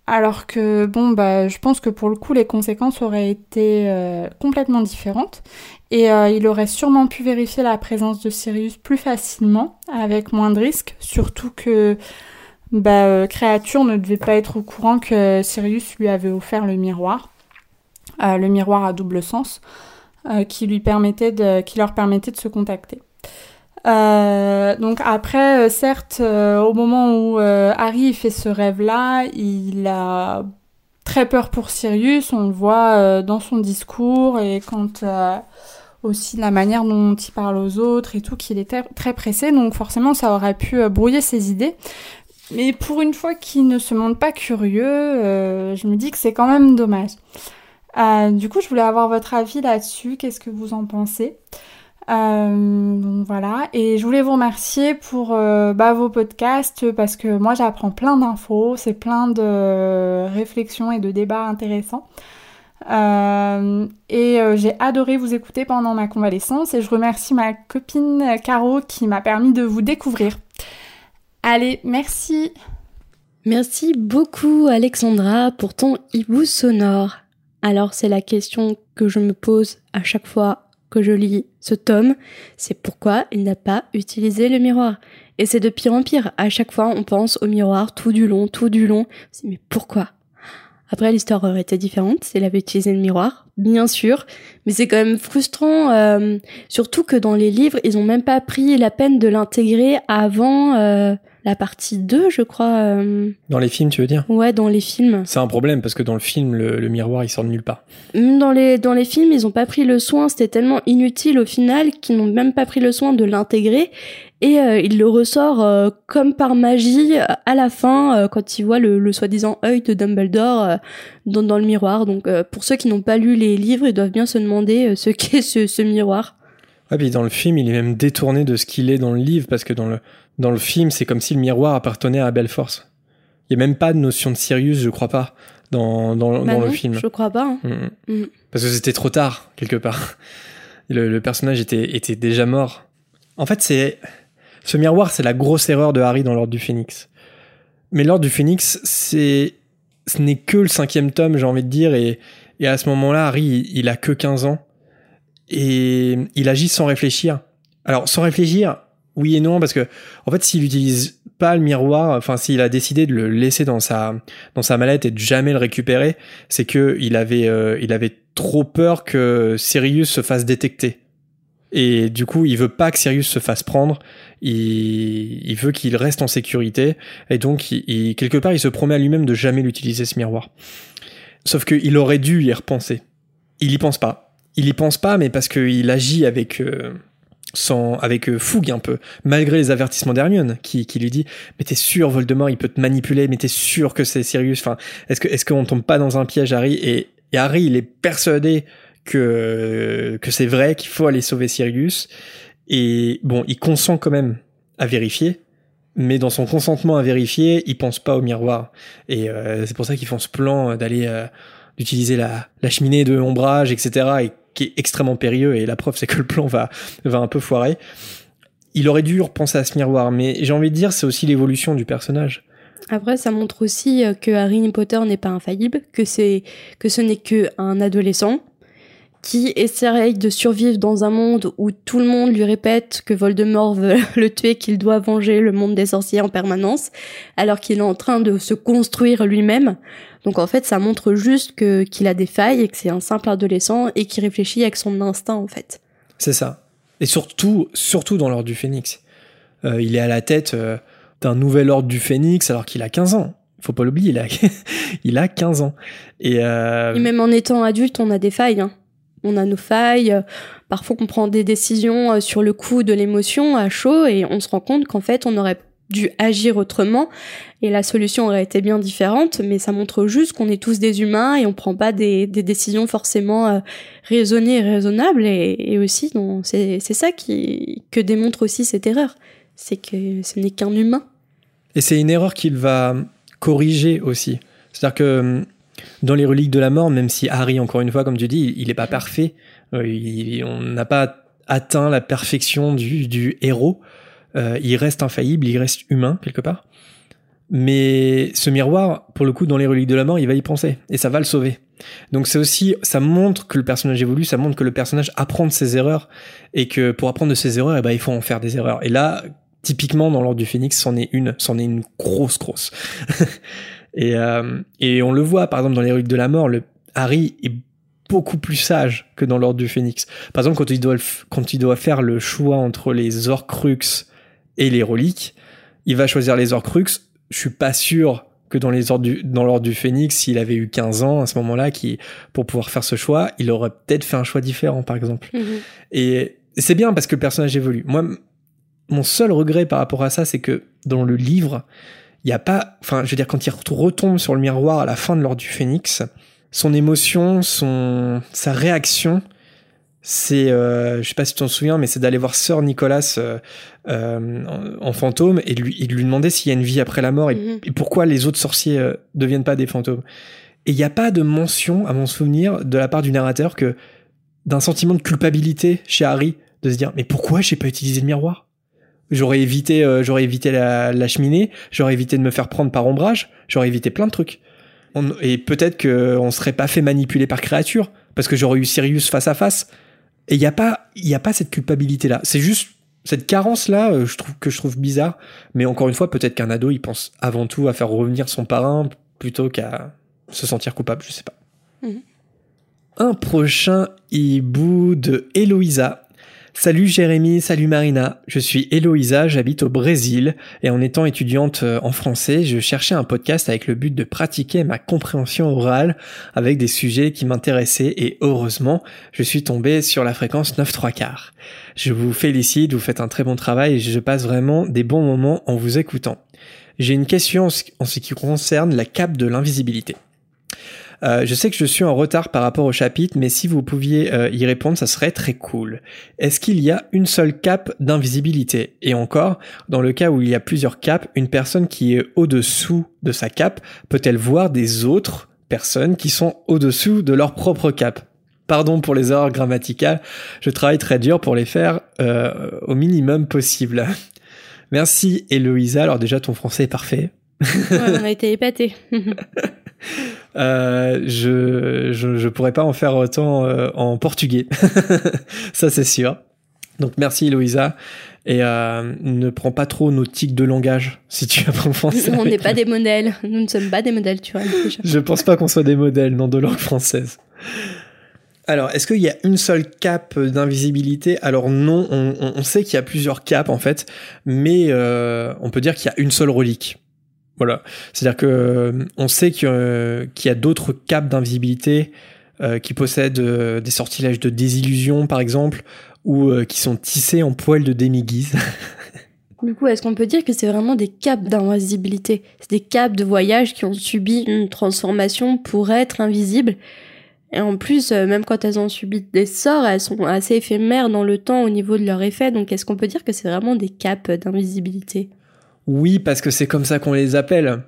Alors que, bon, bah, je pense que pour le coup, les conséquences auraient été euh, complètement différentes. Et euh, il aurait sûrement pu vérifier la présence de Sirius plus facilement, avec moins de risques. Surtout que bah, euh, Créature ne devait pas être au courant que Sirius lui avait offert le miroir, le miroir à double sens, qui lui permettait de, qui leur permettait de se contacter. Euh, donc après, euh, certes, euh, au moment où Harry fait ce rêve-là, il a très peur pour Sirius, on le voit dans son discours et quand aussi la manière dont il parle aux autres et tout, qu'il était très pressé, donc forcément ça aurait pu brouiller ses idées. Mais pour une fois qu'il ne se montre pas curieux, je me dis que c'est quand même dommage. Du coup, je voulais avoir votre avis là-dessus. Qu'est-ce que vous en pensez? Euh, Donc voilà. Et je voulais vous remercier pour euh, bah, vos podcasts parce que moi j'apprends plein d'infos, c'est plein de réflexions et de débats intéressants. Euh, et euh, j'ai adoré vous écouter pendant ma convalescence et je remercie ma copine Caro qui m'a permis de vous découvrir. Allez, merci. Merci beaucoup Alexandra pour ton hibou sonore. Alors c'est la question que je me pose à chaque fois que je lis ce tome, c'est pourquoi il n'a pas utilisé le miroir. Et c'est de pire en pire. À chaque fois on pense au miroir tout du long, tout du long. Mais pourquoi? Après l'histoire aurait été différente s'il avait utilisé le miroir, bien sûr, mais c'est quand même frustrant, euh, surtout que dans les livres ils ont même pas pris la peine de l'intégrer avant. euh, la partie 2, je crois. euh, Dans les films, tu veux dire? Ouais, dans les films. C'est un problème parce que dans le film, le, le miroir, il sort de nulle part. Même Dans les, dans les films, ils ont pas pris le soin, c'était tellement inutile au final qu'ils n'ont même pas pris le soin de l'intégrer. Et euh, il le ressort euh, comme par magie euh, à la fin quand il voit le, le soi-disant œil de Dumbledore dans, dans le miroir. Donc pour ceux qui n'ont pas lu les livres, ils doivent bien se demander ce qu'est ce, ce miroir. Ouais, puis dans le film, il est même détourné de ce qu'il est dans le livre parce que dans le, dans le film, c'est comme si le miroir appartenait à Belforce. Il n'y a même pas de notion de Sirius, je crois pas, dans, dans, Bah dans le film. Je crois pas. hein. Mm, mm. Parce que c'était trop tard, quelque part. Le, le personnage était, était déjà mort. En fait, c'est. Ce miroir, c'est la grosse erreur de Harry dans l'Ordre du Phénix. Mais l'Ordre du Phénix, c'est. Ce n'est que le cinquième tome, j'ai envie de dire, et, et à ce moment-là, Harry, il, il a que 15 ans. Et il agit sans réfléchir. Alors, sans réfléchir, oui et non, parce que, en fait, s'il utilise pas le miroir, enfin, s'il a décidé de le laisser dans sa, dans sa mallette et de jamais le récupérer, c'est que il avait, euh, il avait trop peur que Sirius se fasse détecter. Et du coup, il veut pas que Sirius se fasse prendre. Il, il veut qu'il reste en sécurité. Et donc, il, quelque part, il se promet à lui-même de jamais l'utiliser ce miroir. Sauf qu'il aurait dû y repenser. Il y pense pas. Il y pense pas, mais parce qu'il agit avec, euh, sans, avec euh, fougue un peu, malgré les avertissements d'Hermione, qui, qui lui dit Mais t'es sûr, Voldemort, il peut te manipuler, mais t'es sûr que c'est Sirius? Enfin, est-ce qu'on tombe pas dans un piège, Harry? Et, et Harry, il est persuadé que, que c'est vrai, qu'il faut aller sauver Sirius. Et bon, il consent quand même à vérifier, mais dans son consentement à vérifier, il pense pas au miroir. Et euh, c'est pour ça qu'ils font ce plan d'aller euh, d'utiliser la, la cheminée de ombrage, etc. et qui est extrêmement périlleux. Et la preuve, c'est que le plan va, va un peu foirer. Il aurait dû repenser à ce miroir, mais j'ai envie de dire, c'est aussi l'évolution du personnage. Après, ça montre aussi euh, que Harry Potter n'est pas infaillible, que c'est que ce n'est que un adolescent qui essaye de survivre dans un monde où tout le monde lui répète que Voldemort veut le tuer, qu'il doit venger le monde des sorciers en permanence, alors qu'il est en train de se construire lui-même. Donc en fait, ça montre juste que qu'il a des failles et que c'est un simple adolescent et qui réfléchit avec son instinct en fait. C'est ça. Et surtout, surtout dans l'ordre du Phénix. Euh, il est à la tête euh, d'un nouvel ordre du Phénix alors qu'il a 15 ans. Faut pas l'oublier, il a, il a 15 ans. Et, euh, Et même en étant adulte, on a des failles. hein. On a nos failles. Parfois, on prend des décisions sur le coup de l'émotion à chaud et on se rend compte qu'en fait, on aurait dû agir autrement et la solution aurait été bien différente. Mais ça montre juste qu'on est tous des humains et on prend pas des, décisions forcément euh, raisonnées et raisonnables. Et, aussi, c'est ça qui que démontre aussi cette erreur. C'est que ce n'est qu'un humain. Et c'est une erreur qu'il va corriger aussi. C'est-à-dire que hum, dans les reliques de la mort, même si Harry, encore une fois, comme tu dis, il n'est pas parfait, euh, on n'a pas atteint la perfection du héros, euh, il reste infaillible, il reste humain quelque part. Mais ce miroir, pour le coup, dans les reliques de la mort, il va y penser et ça va le sauver. Donc c'est aussi, ça montre que le personnage évolue, ça montre que le personnage apprend de ses erreurs et que pour apprendre de ses erreurs, eh ben, il faut en faire des erreurs. Et là, typiquement dans l'ordre du phénix, c'en est une, c'en est une grosse, grosse. et, euh, et on le voit, par exemple, dans les reliques de la mort, le Harry est beaucoup plus sage que dans l'ordre du phénix. Par exemple, quand il doit, quand il doit faire le choix entre les Horcruxes et les reliques, il va choisir les Horcruxes. Je suis pas sûr que dans les ordres du, dans l'ordre du phénix, s'il avait eu 15 ans à ce moment-là, qui, pour pouvoir faire ce choix, il aurait peut-être fait un choix différent, par exemple. Et c'est bien parce que le personnage évolue. Moi, mon seul regret par rapport à ça, c'est que dans le livre, il n'y a pas. Enfin, je veux dire, quand il ret- retombe sur le miroir à la fin de l'ordre du phénix, son émotion, son, sa réaction, c'est. Euh, je sais pas si tu t'en souviens, mais c'est d'aller voir Sœur Nicolas euh, euh, en, en fantôme et de lui, de lui demander s'il y a une vie après la mort et, Mhm. et pourquoi les autres sorciers euh, deviennent pas des fantômes. Et il n'y a pas de mention, à mon souvenir, de la part du narrateur que d'un sentiment de culpabilité chez Harry de se dire mais pourquoi j'ai pas utilisé le miroir? J'aurais évité, euh, j'aurais évité la, la cheminée, j'aurais évité de me faire prendre par ombrage, j'aurais évité plein de trucs. On- et peut-être que on serait pas fait manipuler par créature parce que j'aurais eu Sirius face à face. Et il y a pas, il y a pas cette culpabilité là. C'est juste cette carence là, je trouve que je trouve bizarre. Mais encore une fois, peut-être qu'un ado il pense avant tout à faire revenir son parrain plutôt qu'à se sentir coupable. Je sais pas. Mhm. Un prochain hibou de Eloïsa. Salut Jérémy, salut Marina, je suis Eloïsa, j'habite au Brésil et en étant étudiante euh, en français, je cherchais un podcast avec le but de pratiquer ma compréhension orale avec des sujets qui m'intéressaient et heureusement, je suis tombé sur la fréquence 9 3 quarts. Je vous félicite, vous faites un très bon travail et je passe vraiment des bons moments en vous écoutant. J'ai une question en ce qui concerne la cape de l'invisibilité. Euh, je sais que je suis en retard par rapport au chapitre, mais si vous pouviez euh, y répondre, ça serait très cool. Est-ce qu'il y a une seule cape d'invisibilité? Et encore, dans le cas où il y a plusieurs capes, une personne qui est au-dessous de sa cape peut-elle voir des autres personnes qui sont au-dessous de leur propre cape? Pardon pour les erreurs grammaticales, je travaille très dur pour les faire euh, au minimum possible. Merci Héloïsa, alors déjà ton français est parfait. Ouais, on a été épatés. Euh, je, je, je pourrais pas en faire autant euh, en portugais, ça c'est sûr. Donc merci Eloïsa et euh, ne prends pas trop nos tics de langage si tu apprends français. on n'est pas des modèles. Nous ne sommes pas des modèles, tu vois. déjà. Je pense pas qu'on soit des modèles non de langue française. Alors, est-ce qu'il y a une seule cape d'invisibilité? Alors non, on, on- on sait qu'il y a plusieurs capes en fait, mais euh, on peut dire qu'il y a une seule relique. Voilà. C'est-à-dire que euh, on sait qu'il y a- qu'il y a d'autres capes d'invisibilité euh, qui possèdent euh, des sortilèges de désillusion, par exemple, ou euh, qui sont tissés en poils de demi-guise. Du coup, est-ce qu'on peut dire que c'est vraiment des capes d'invisibilité? C'est des capes de voyage qui ont subi une transformation pour être invisibles. Et en plus, euh, même quand elles ont subi des sorts, elles sont assez éphémères dans le temps au niveau de leur effet. Donc, est-ce qu'on peut dire que c'est vraiment des capes d'invisibilité? Oui, parce que c'est comme ça qu'on les appelle.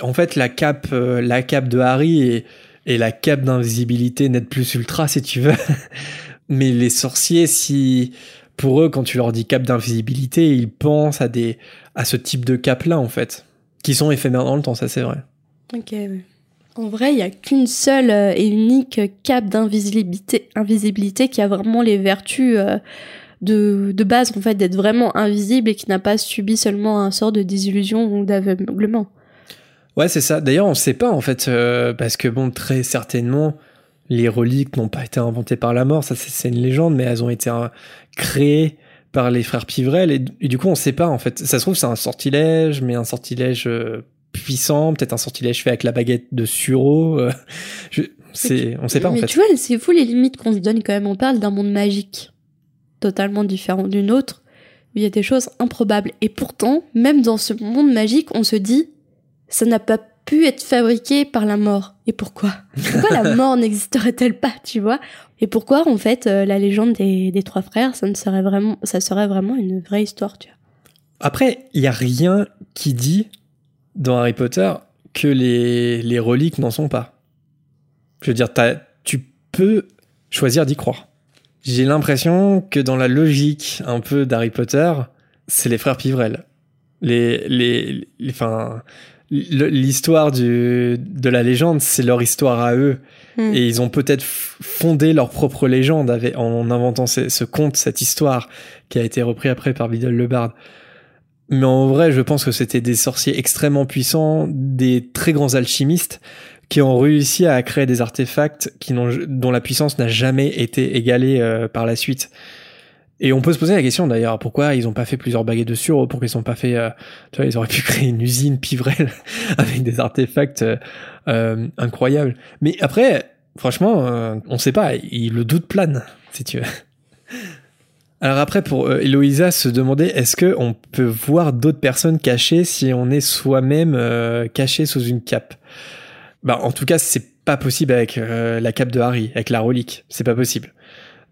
En fait, la cape, euh, la cape de Harry et, la cape d'invisibilité Net Plus Ultra, si tu veux. Mais les sorciers, si pour eux, quand tu leur dis cape d'invisibilité, ils pensent à ce type de cape-là, en fait, qui sont éphémères dans le temps. Ça, c'est vrai. Ok. En vrai, il n'y a qu'une seule euh, et unique cape d'invisibilité invisibilité qui a vraiment les vertus euh, de, de base, en fait, d'être vraiment invisible et qui n'a pas subi seulement un sort de désillusion ou d'aveuglement. Ouais, c'est ça. D'ailleurs, on sait pas en fait, euh, parce que bon, très certainement, les reliques n'ont pas été inventées par la mort. Ça, c'est une légende, mais elles ont été euh, créées par les frères Pivrel et, et du coup, on sait pas en fait. Ça se trouve, c'est un sortilège, mais un sortilège euh, puissant, peut-être un sortilège fait avec la baguette de Suro. euh, je, c'est, on sait pas en Mais fait. tu vois, c'est fou les limites qu'on se donne quand même. On parle d'un monde magique, totalement différent d'une autre, il y a des choses improbables. Et pourtant, même dans ce monde magique, on se dit, ça n'a pas pu être fabriqué par la mort. Et pourquoi? Pourquoi la mort n'existerait-elle pas, tu vois? Et pourquoi, en fait, euh, la légende des, trois frères, ça ne serait vraiment, ça serait vraiment une vraie histoire, tu vois? Après, il y a rien qui dit dans Harry Potter que les, les reliques n'en sont pas. Je veux dire, tu peux choisir d'y croire. J'ai l'impression que dans la logique un peu d'Harry Potter, c'est les frères Pivrel. Les, les, les- enfin, le- l'histoire du, de la légende, c'est leur histoire à eux. Hmm. Et ils ont peut-être fondé leur propre légende avec, en inventant ce, ce conte, cette histoire, qui a été repris après par Biddle le Bard. Mais en vrai, je pense que c'était des sorciers extrêmement puissants, des très grands alchimistes, qui ont réussi à créer des artefacts qui n'ont, dont la puissance n'a jamais été égalée euh, par la suite. Et on peut se poser la question d'ailleurs, pourquoi ils ont pas fait plusieurs baguettes de suro, pourquoi ils ont pas fait, euh, tu vois, ils auraient pu créer une usine pivrelle avec des artefacts euh, euh, incroyables. Mais après, franchement, euh, on sait pas, il, le doute plane, si tu veux. Alors après, pour euh, Eloïsa se demander, est-ce que on peut voir d'autres personnes cachées si on est soi-même caché sous une cape? Bah, en tout cas, c'est pas possible avec euh, la cape de Harry, avec la relique, c'est pas possible.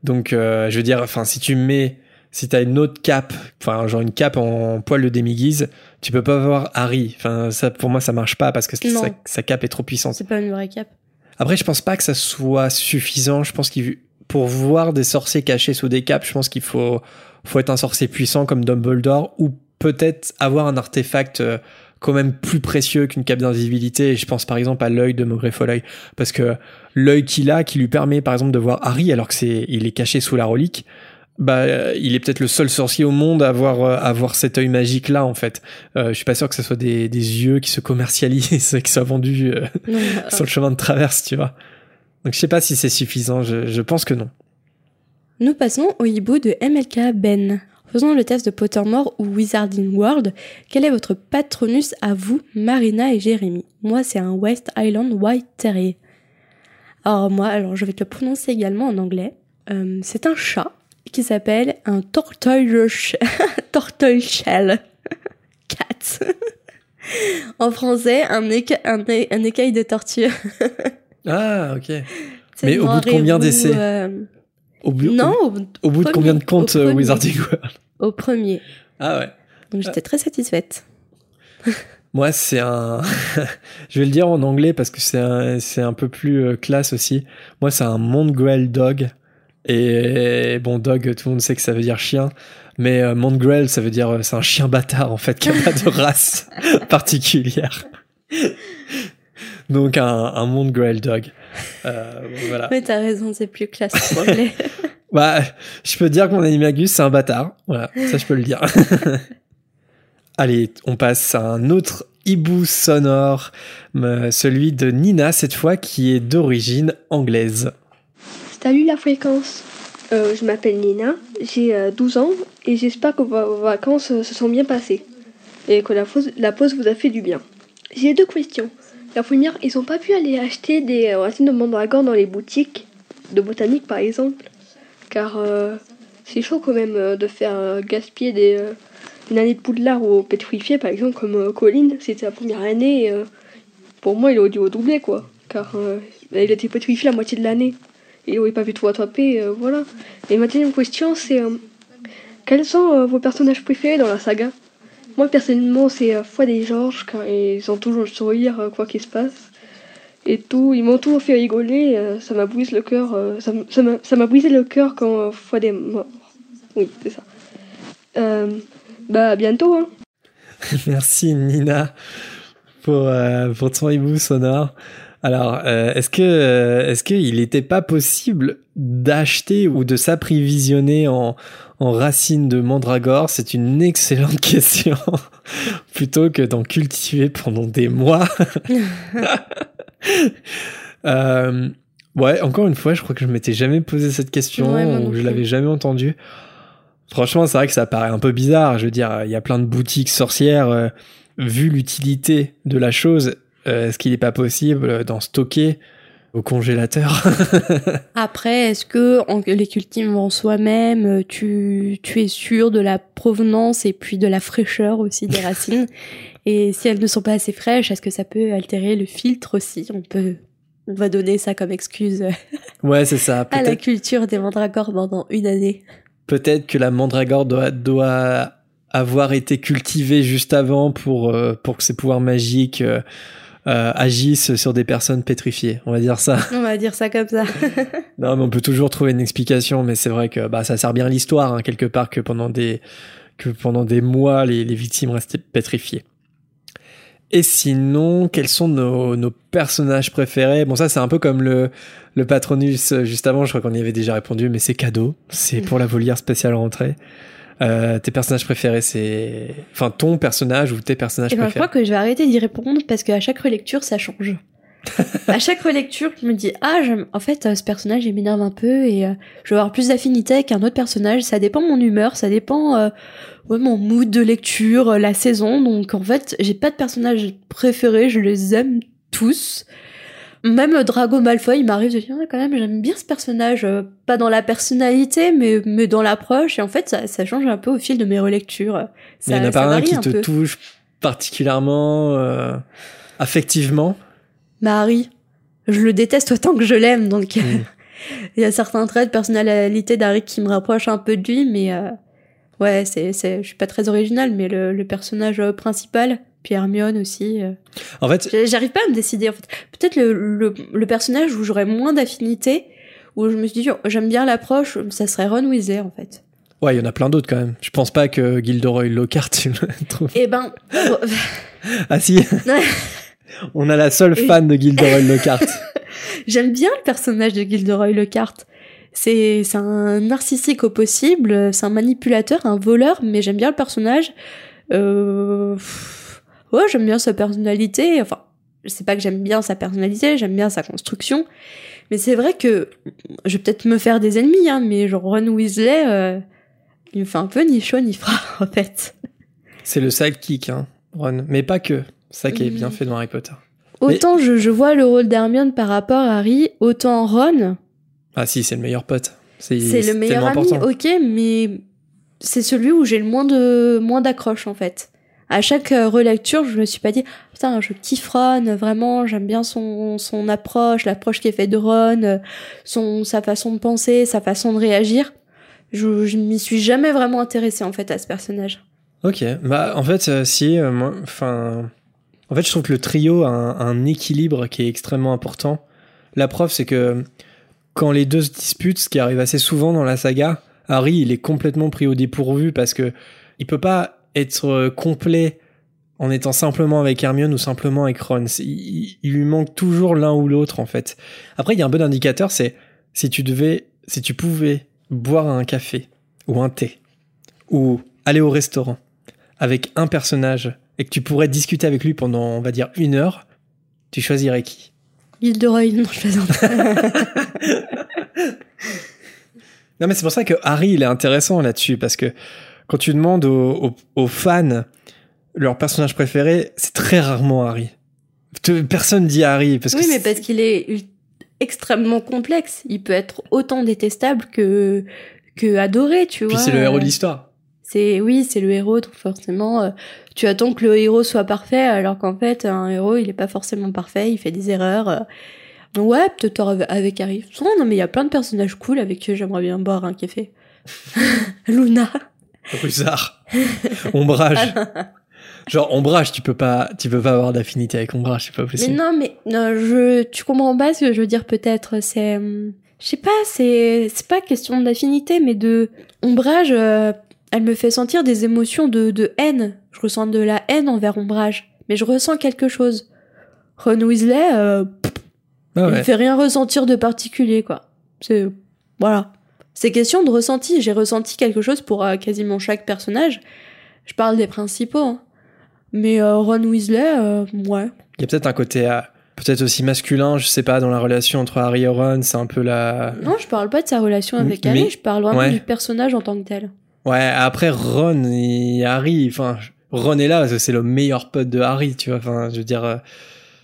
Donc, euh, je veux dire, enfin, si tu mets, si t'as une autre cape, enfin, genre une cape en poil de demi-guise, tu peux pas voir Harry. Enfin, ça, pour moi, ça marche pas parce que sa cape est trop puissante. C'est pas une vraie cape. Après, je pense pas que ça soit suffisant. Je pense qu'il pour voir des sorciers cachés sous des capes, je pense qu'il faut faut être un sorcier puissant comme Dumbledore ou peut-être avoir un artefact euh, quand même plus précieux qu'une cape d'invisibilité. Et je pense par exemple à l'œil de Maugrey parce que l'œil qu'il a, qui lui permet par exemple de voir Harry alors que c'est il est caché sous la relique. Bah, euh, il est peut-être le seul sorcier au monde à avoir, euh, à avoir cet œil magique là en fait. Euh, je suis pas sûr que ce soit des, des yeux qui se commercialisent, qui soient vendus euh, Non, sur le chemin de traverse, tu vois. Donc je sais pas si c'est suffisant, je, je pense que non. Nous passons au hibou de MLK Ben. Faisons le test de Pottermore ou Wizarding World. Quel est votre patronus à vous, Marina et Jérémy? Moi, c'est un West Island White Terrier. Alors moi, alors je vais te le prononcer également en anglais. Euh, c'est un chat qui s'appelle un tortoise shell cat. en français, un, éca un, un, écaille de tortue. ah, ok. Mais au bout de combien d'essais? euh... au, bout, Non, au, au bout de combien de comptes euh. Wizarding World Au premier. Ah ouais. Donc j'étais très satisfaite. Moi, c'est un. je vais le dire en anglais parce que c'est un, c'est un peu plus euh, classe aussi. Moi, c'est un Mongrel Dog. Et bon, dog, tout le monde sait que ça veut dire chien. Mais euh, Mongrel, ça veut dire. euh, C'est un chien bâtard, en fait, qui n'a pas de race particulière. Donc, un, un Mongrel Dog. Euh, voilà. Mais t'as raison, c'est plus classe en anglais. Bah, je peux dire que mon animagus, c'est un bâtard. Voilà, ça, je peux le dire. Allez, on passe à un autre hibou sonore, euh, celui de Nina, cette fois, qui est d'origine anglaise. Salut la fréquence? Euh, je m'appelle Nina, j'ai euh, 12 ans et j'espère que vos vacances euh, se sont bien passées et que la pause, la pause vous a fait du bien. J'ai deux questions. La première, ils n'ont pas pu aller acheter des euh, racines de mandragore dans les boutiques de botanique par exemple. Car euh, c'est chaud quand même euh, de faire gaspiller des, une année de poudlard au pétrifié par exemple comme Colin, c'était la première année pour moi il aurait dû redoubler quoi. Car il était pétrifié la moitié de l'année. Il n'aurait pas pu tout rattraper, euh, voilà. Et ma deuxième question, c'est quels sont vos personnages préférés dans la saga? Moi, personnellement, c'est euh, Fouad et Georges, car ils ont toujours le sourire, euh, quoi qu'il se passe. Et tout, ils m'ont toujours fait rigoler, euh, ça m'a brisé le cœur, ça m'a ça m'a brisé le cœur quand euh, Fouad est mort. Oui, c'est ça. Bah, bientôt, hein. Merci Nina pour, pour ton hibou sonore. Alors, est-ce que est-ce qu'il n'était pas possible d'acheter ou de s'approvisionner en, en racines de mandragore C'est une excellente question. Plutôt que d'en cultiver pendant des mois. Euh, ouais, encore une fois, je crois que je m'étais jamais posé cette question Ouais, ou je l'avais jamais entendue. Franchement, c'est vrai que ça paraît un peu bizarre. Je veux dire, il y a plein de boutiques sorcières. euh, vu l'utilité de la chose, euh, est-ce qu'il n'est pas possible d'en stocker au congélateur Après, est-ce que en les cultivant soi-même, euh, tu, tu es sûr de la provenance et puis de la fraîcheur aussi des racines? Et si elles ne sont pas assez fraîches, est-ce que ça peut altérer le filtre aussi? On peut, on va donner ça comme excuse euh, Ouais, c'est ça. à la culture des mandragores pendant une année. peut-être que la mandragore doit, doit avoir été cultivée juste avant pour, euh, pour que ses pouvoirs magiques euh, euh, agissent sur des personnes pétrifiées. On va dire ça. On va dire ça comme ça. Non, mais on peut toujours trouver une explication, mais c'est vrai que bah, ça sert bien l'histoire, hein, quelque part, que pendant des, que pendant des mois, les, les victimes restaient pétrifiées. Et sinon, quels sont nos, nos personnages préférés? Bon, ça, c'est un peu comme le, le patronus euh, juste avant, je crois qu'on y avait déjà répondu, mais c'est cadeau. C'est pour la volière spéciale rentrée. Euh, tes personnages préférés, c'est. Enfin, ton personnage ou tes personnages Et ben, je préférés? crois que je vais arrêter d'y répondre parce qu'à chaque relecture, ça change. à chaque relecture, je me dis ah, j'aime- en fait, euh, ce personnage il m'énerve un peu et euh, je vais avoir plus d'affinité avec un autre personnage. Ça dépend de mon humeur, ça dépend euh, ouais, mon mood de lecture, la saison. Donc en fait, j'ai pas de personnage préféré, je les aime tous. Même Drago Malfoy, il m'arrive de dire Ah, quand même j'aime bien ce personnage, euh, pas dans la personnalité mais mais dans l'approche. Et en fait, ça, ça change un peu au fil de mes relectures. Il y Ça, en a ça pas un qui te peu. touche particulièrement euh, affectivement? Harry, je le déteste autant que je l'aime, donc Mm. il y a certains traits de personnalité d'Harry qui me rapprochent un peu de lui, mais euh, ouais, c'est, c'est, je suis pas très originale, mais le, le personnage euh, principal, puis Hermione aussi, euh, En fait, j'arrive pas à me décider en fait. Peut-être le, le, le personnage où j'aurais moins d'affinité, où je me suis dit oh, j'aime bien l'approche, ça serait Ron Weasley en fait. Ouais, il y en a plein d'autres quand même. Je pense pas que Gilderoy Lockhart, tu le trouves. Et ben, euh, Ah si On a la seule fan de Gilderoy Lockhart. J'aime bien le personnage de Gilderoy Lockhart. C'est c'est un narcissique au possible, c'est un manipulateur, un voleur, mais j'aime bien le personnage. Euh... Ouais, j'aime bien sa personnalité. Enfin, je sais pas que j'aime bien sa personnalité, j'aime bien sa construction, mais c'est vrai que je vais peut-être me faire des ennemis, hein, mais genre Ron Weasley, euh, il me fait un peu ni chaud ni froid en fait. C'est le sidekick, hein, Ron. Mais pas que. Ça qui est bien fait dans Harry Potter. Autant je, je vois le rôle d'Hermione par rapport à Harry, autant Ron, Ah si, c'est le meilleur pote. C'est le meilleur ami, important. ok, mais c'est celui où j'ai le moins de moins d'accroche en fait. À chaque euh, relecture, je me suis pas dit putain, je kiffe Ron, vraiment, j'aime bien son son approche, l'approche qui est faite de Ron, euh, son sa façon de penser, sa façon de réagir. Je, je m'y suis jamais vraiment intéressée en fait à ce personnage. Ok, bah en fait, euh, si, en fait, je trouve que le trio a un, un équilibre qui est extrêmement important. La preuve, c'est que quand les deux se disputent, ce qui arrive assez souvent dans la saga, Harry, il est complètement pris au dépourvu parce que il peut pas être euh, complet en étant simplement avec Hermione ou simplement avec Ron. Il, il lui manque toujours l'un ou l'autre en fait. Après, il y a un bon indicateur, c'est si tu devais, si tu pouvais boire un café ou un thé ou aller au restaurant avec un personnage et que tu pourrais discuter avec lui pendant, on va dire, une heure, tu choisirais qui? Gilderoy, non, je plaisante. Non, mais c'est pour ça que Harry, il est intéressant là-dessus, parce que quand tu demandes aux, aux- aux fans leur personnage préféré, c'est très rarement Harry. Personne dit Harry, parce que oui, mais parce qu'il est extrêmement complexe. Il peut être autant détestable que que adoré, tu Puis vois. c'est le héros Euh, de l'histoire. C'est oui, c'est le héros, donc forcément, euh, tu attends que le héros soit parfait, alors qu'en fait, un héros, il est pas forcément parfait, il fait des erreurs. euh. Ouais, peut-être avec- avec Harry. Non, non, mais il y a plein de personnages cool avec qui j'aimerais bien boire un café. Luna. Rusard. Ombrage. Genre, Ombrage, tu peux pas, tu peux pas avoir d'affinité avec Ombrage, c'est pas Mais possible. non, mais non, je, tu comprends pas ce que je veux dire peut-être. C'est, hum, je sais pas, c'est, c'est pas question d'affinité, mais de ombrage. euh, elle me fait sentir des émotions de, de haine. Je ressens de la haine envers ombrage, mais je ressens quelque chose. Ron Weasley, euh, Ah il me fait rien ressentir de particulier, quoi. C'est, voilà. C'est question de ressenti. J'ai ressenti quelque chose pour euh, quasiment chaque personnage. Je parle des principaux, hein. Mais euh, Ron Weasley, euh, ouais. Il y a peut-être un côté, euh, peut-être aussi masculin, je sais pas, dans la relation entre Harry et Ron, c'est un peu la. Non, je parle pas de sa relation avec Mais- Harry, je parle vraiment ouais. du personnage en tant que tel. Ouais, après Ron et Harry, enfin, Ron est là parce que c'est le meilleur pote de Harry, tu vois, enfin, je veux dire.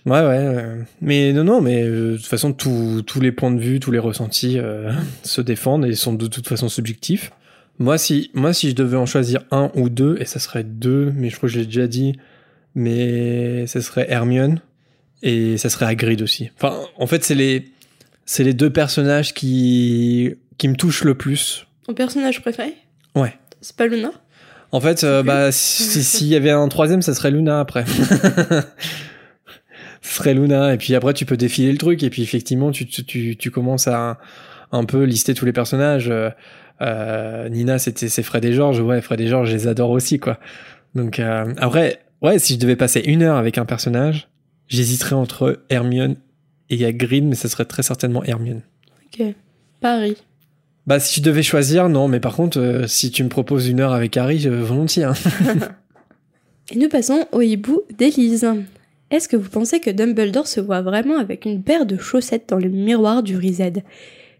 Ouais, ouais. Mais non, non, mais euh, de toute façon, tous tous les points de vue, tous les ressentis euh, se défendent et sont de toute façon subjectifs. Moi, si, moi, si je devais en choisir un ou deux, et ça serait deux, mais je crois que je l'ai déjà dit, mais ça serait Hermione et ça serait Hagrid aussi. Enfin, en fait, c'est les, c'est les deux personnages qui, qui me touchent le plus. Ton personnage préféré? Ouais. C'est pas Luna? En fait, euh, bah, si- s'il y avait un troisième, ça serait Luna après. Ce serait Luna, et puis après tu peux défiler le truc, et puis effectivement tu, tu, tu, commences à un peu lister tous les personnages. Euh, euh, Nina, c'était c'est Fred et George, ouais, Fred et George, je les adore aussi, quoi. Donc euh, après, ouais, si je devais passer une heure avec un personnage, j'hésiterais entre Hermione et Hagrid, mais ça serait très certainement Hermione. Ok. Paris. Bah si je devais choisir, non, mais par contre, euh, si tu me proposes une heure avec Harry, volontiers. Hein. Et nous passons au hibou d'Élise. Est-ce que vous pensez que Dumbledore se voit vraiment avec une paire de chaussettes dans le miroir du Rized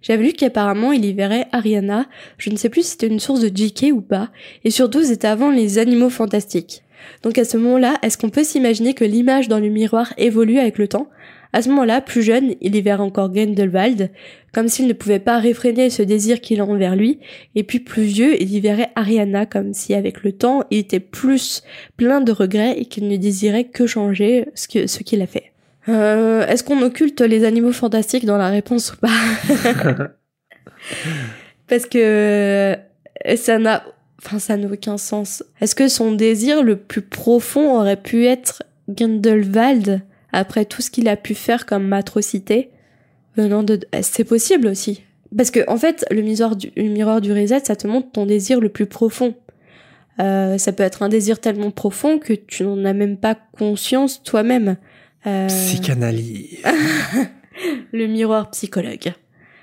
J'avais lu qu'apparemment il y verrait Ariana, je ne sais plus si c'était une source de JK ou pas, et surtout c'était avant les animaux fantastiques. Donc à ce moment-là, est-ce qu'on peut s'imaginer que l'image dans le miroir évolue avec le temps? À ce moment-là, plus jeune, il y verrait encore Grindelwald, comme s'il ne pouvait pas réfréner ce désir qu'il a envers lui, et puis plus vieux, il y verrait Ariana, comme si avec le temps, il était plus plein de regrets et qu'il ne désirait que changer ce qu'il a fait. Euh, Est-ce qu'on occulte les animaux fantastiques dans la réponse ou pas? Parce que euh, ça n'a, enfin ça n'a aucun sens. Est-ce que son désir le plus profond aurait pu être Grindelwald? Après tout ce qu'il a pu faire comme atrocité venant de, c'est possible aussi. Parce que en fait, le miroir du, le miroir du reset, ça te montre ton désir le plus profond. Euh, ça peut être un désir tellement profond que tu n'en as même pas conscience toi-même. Euh, Psychanalyse. le miroir psychologue.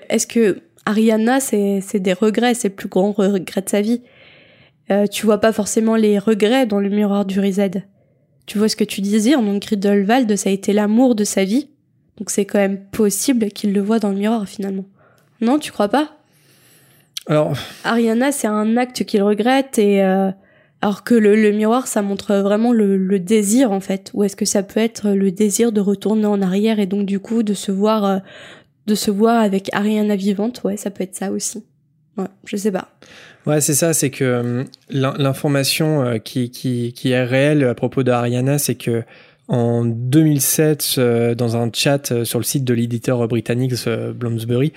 Est-ce que Ariana, c'est c'est des regrets, c'est le plus grand regret de sa vie? Euh, Tu vois pas forcément les regrets dans le miroir du Rized. Tu vois ce que tu désires. Donc Grindelwald, ça a été l'amour de sa vie. Donc c'est quand même possible qu'il le voit dans le miroir finalement. Non, tu crois pas? Alors, Ariana, c'est un acte qu'il regrette et euh, alors que le, le miroir, ça montre vraiment le, le désir en fait. Ou est-ce que ça peut être le désir de retourner en arrière et donc du coup de se voir, euh, de se voir avec Ariana vivante? Ouais, ça peut être ça aussi. Ouais, je sais pas. Ouais, c'est ça, c'est que euh, l'in- l'information euh, qui, est réelle à propos de Ariana, c'est que en 2007, euh, dans un chat sur le site de l'éditeur britannique Bloomsbury,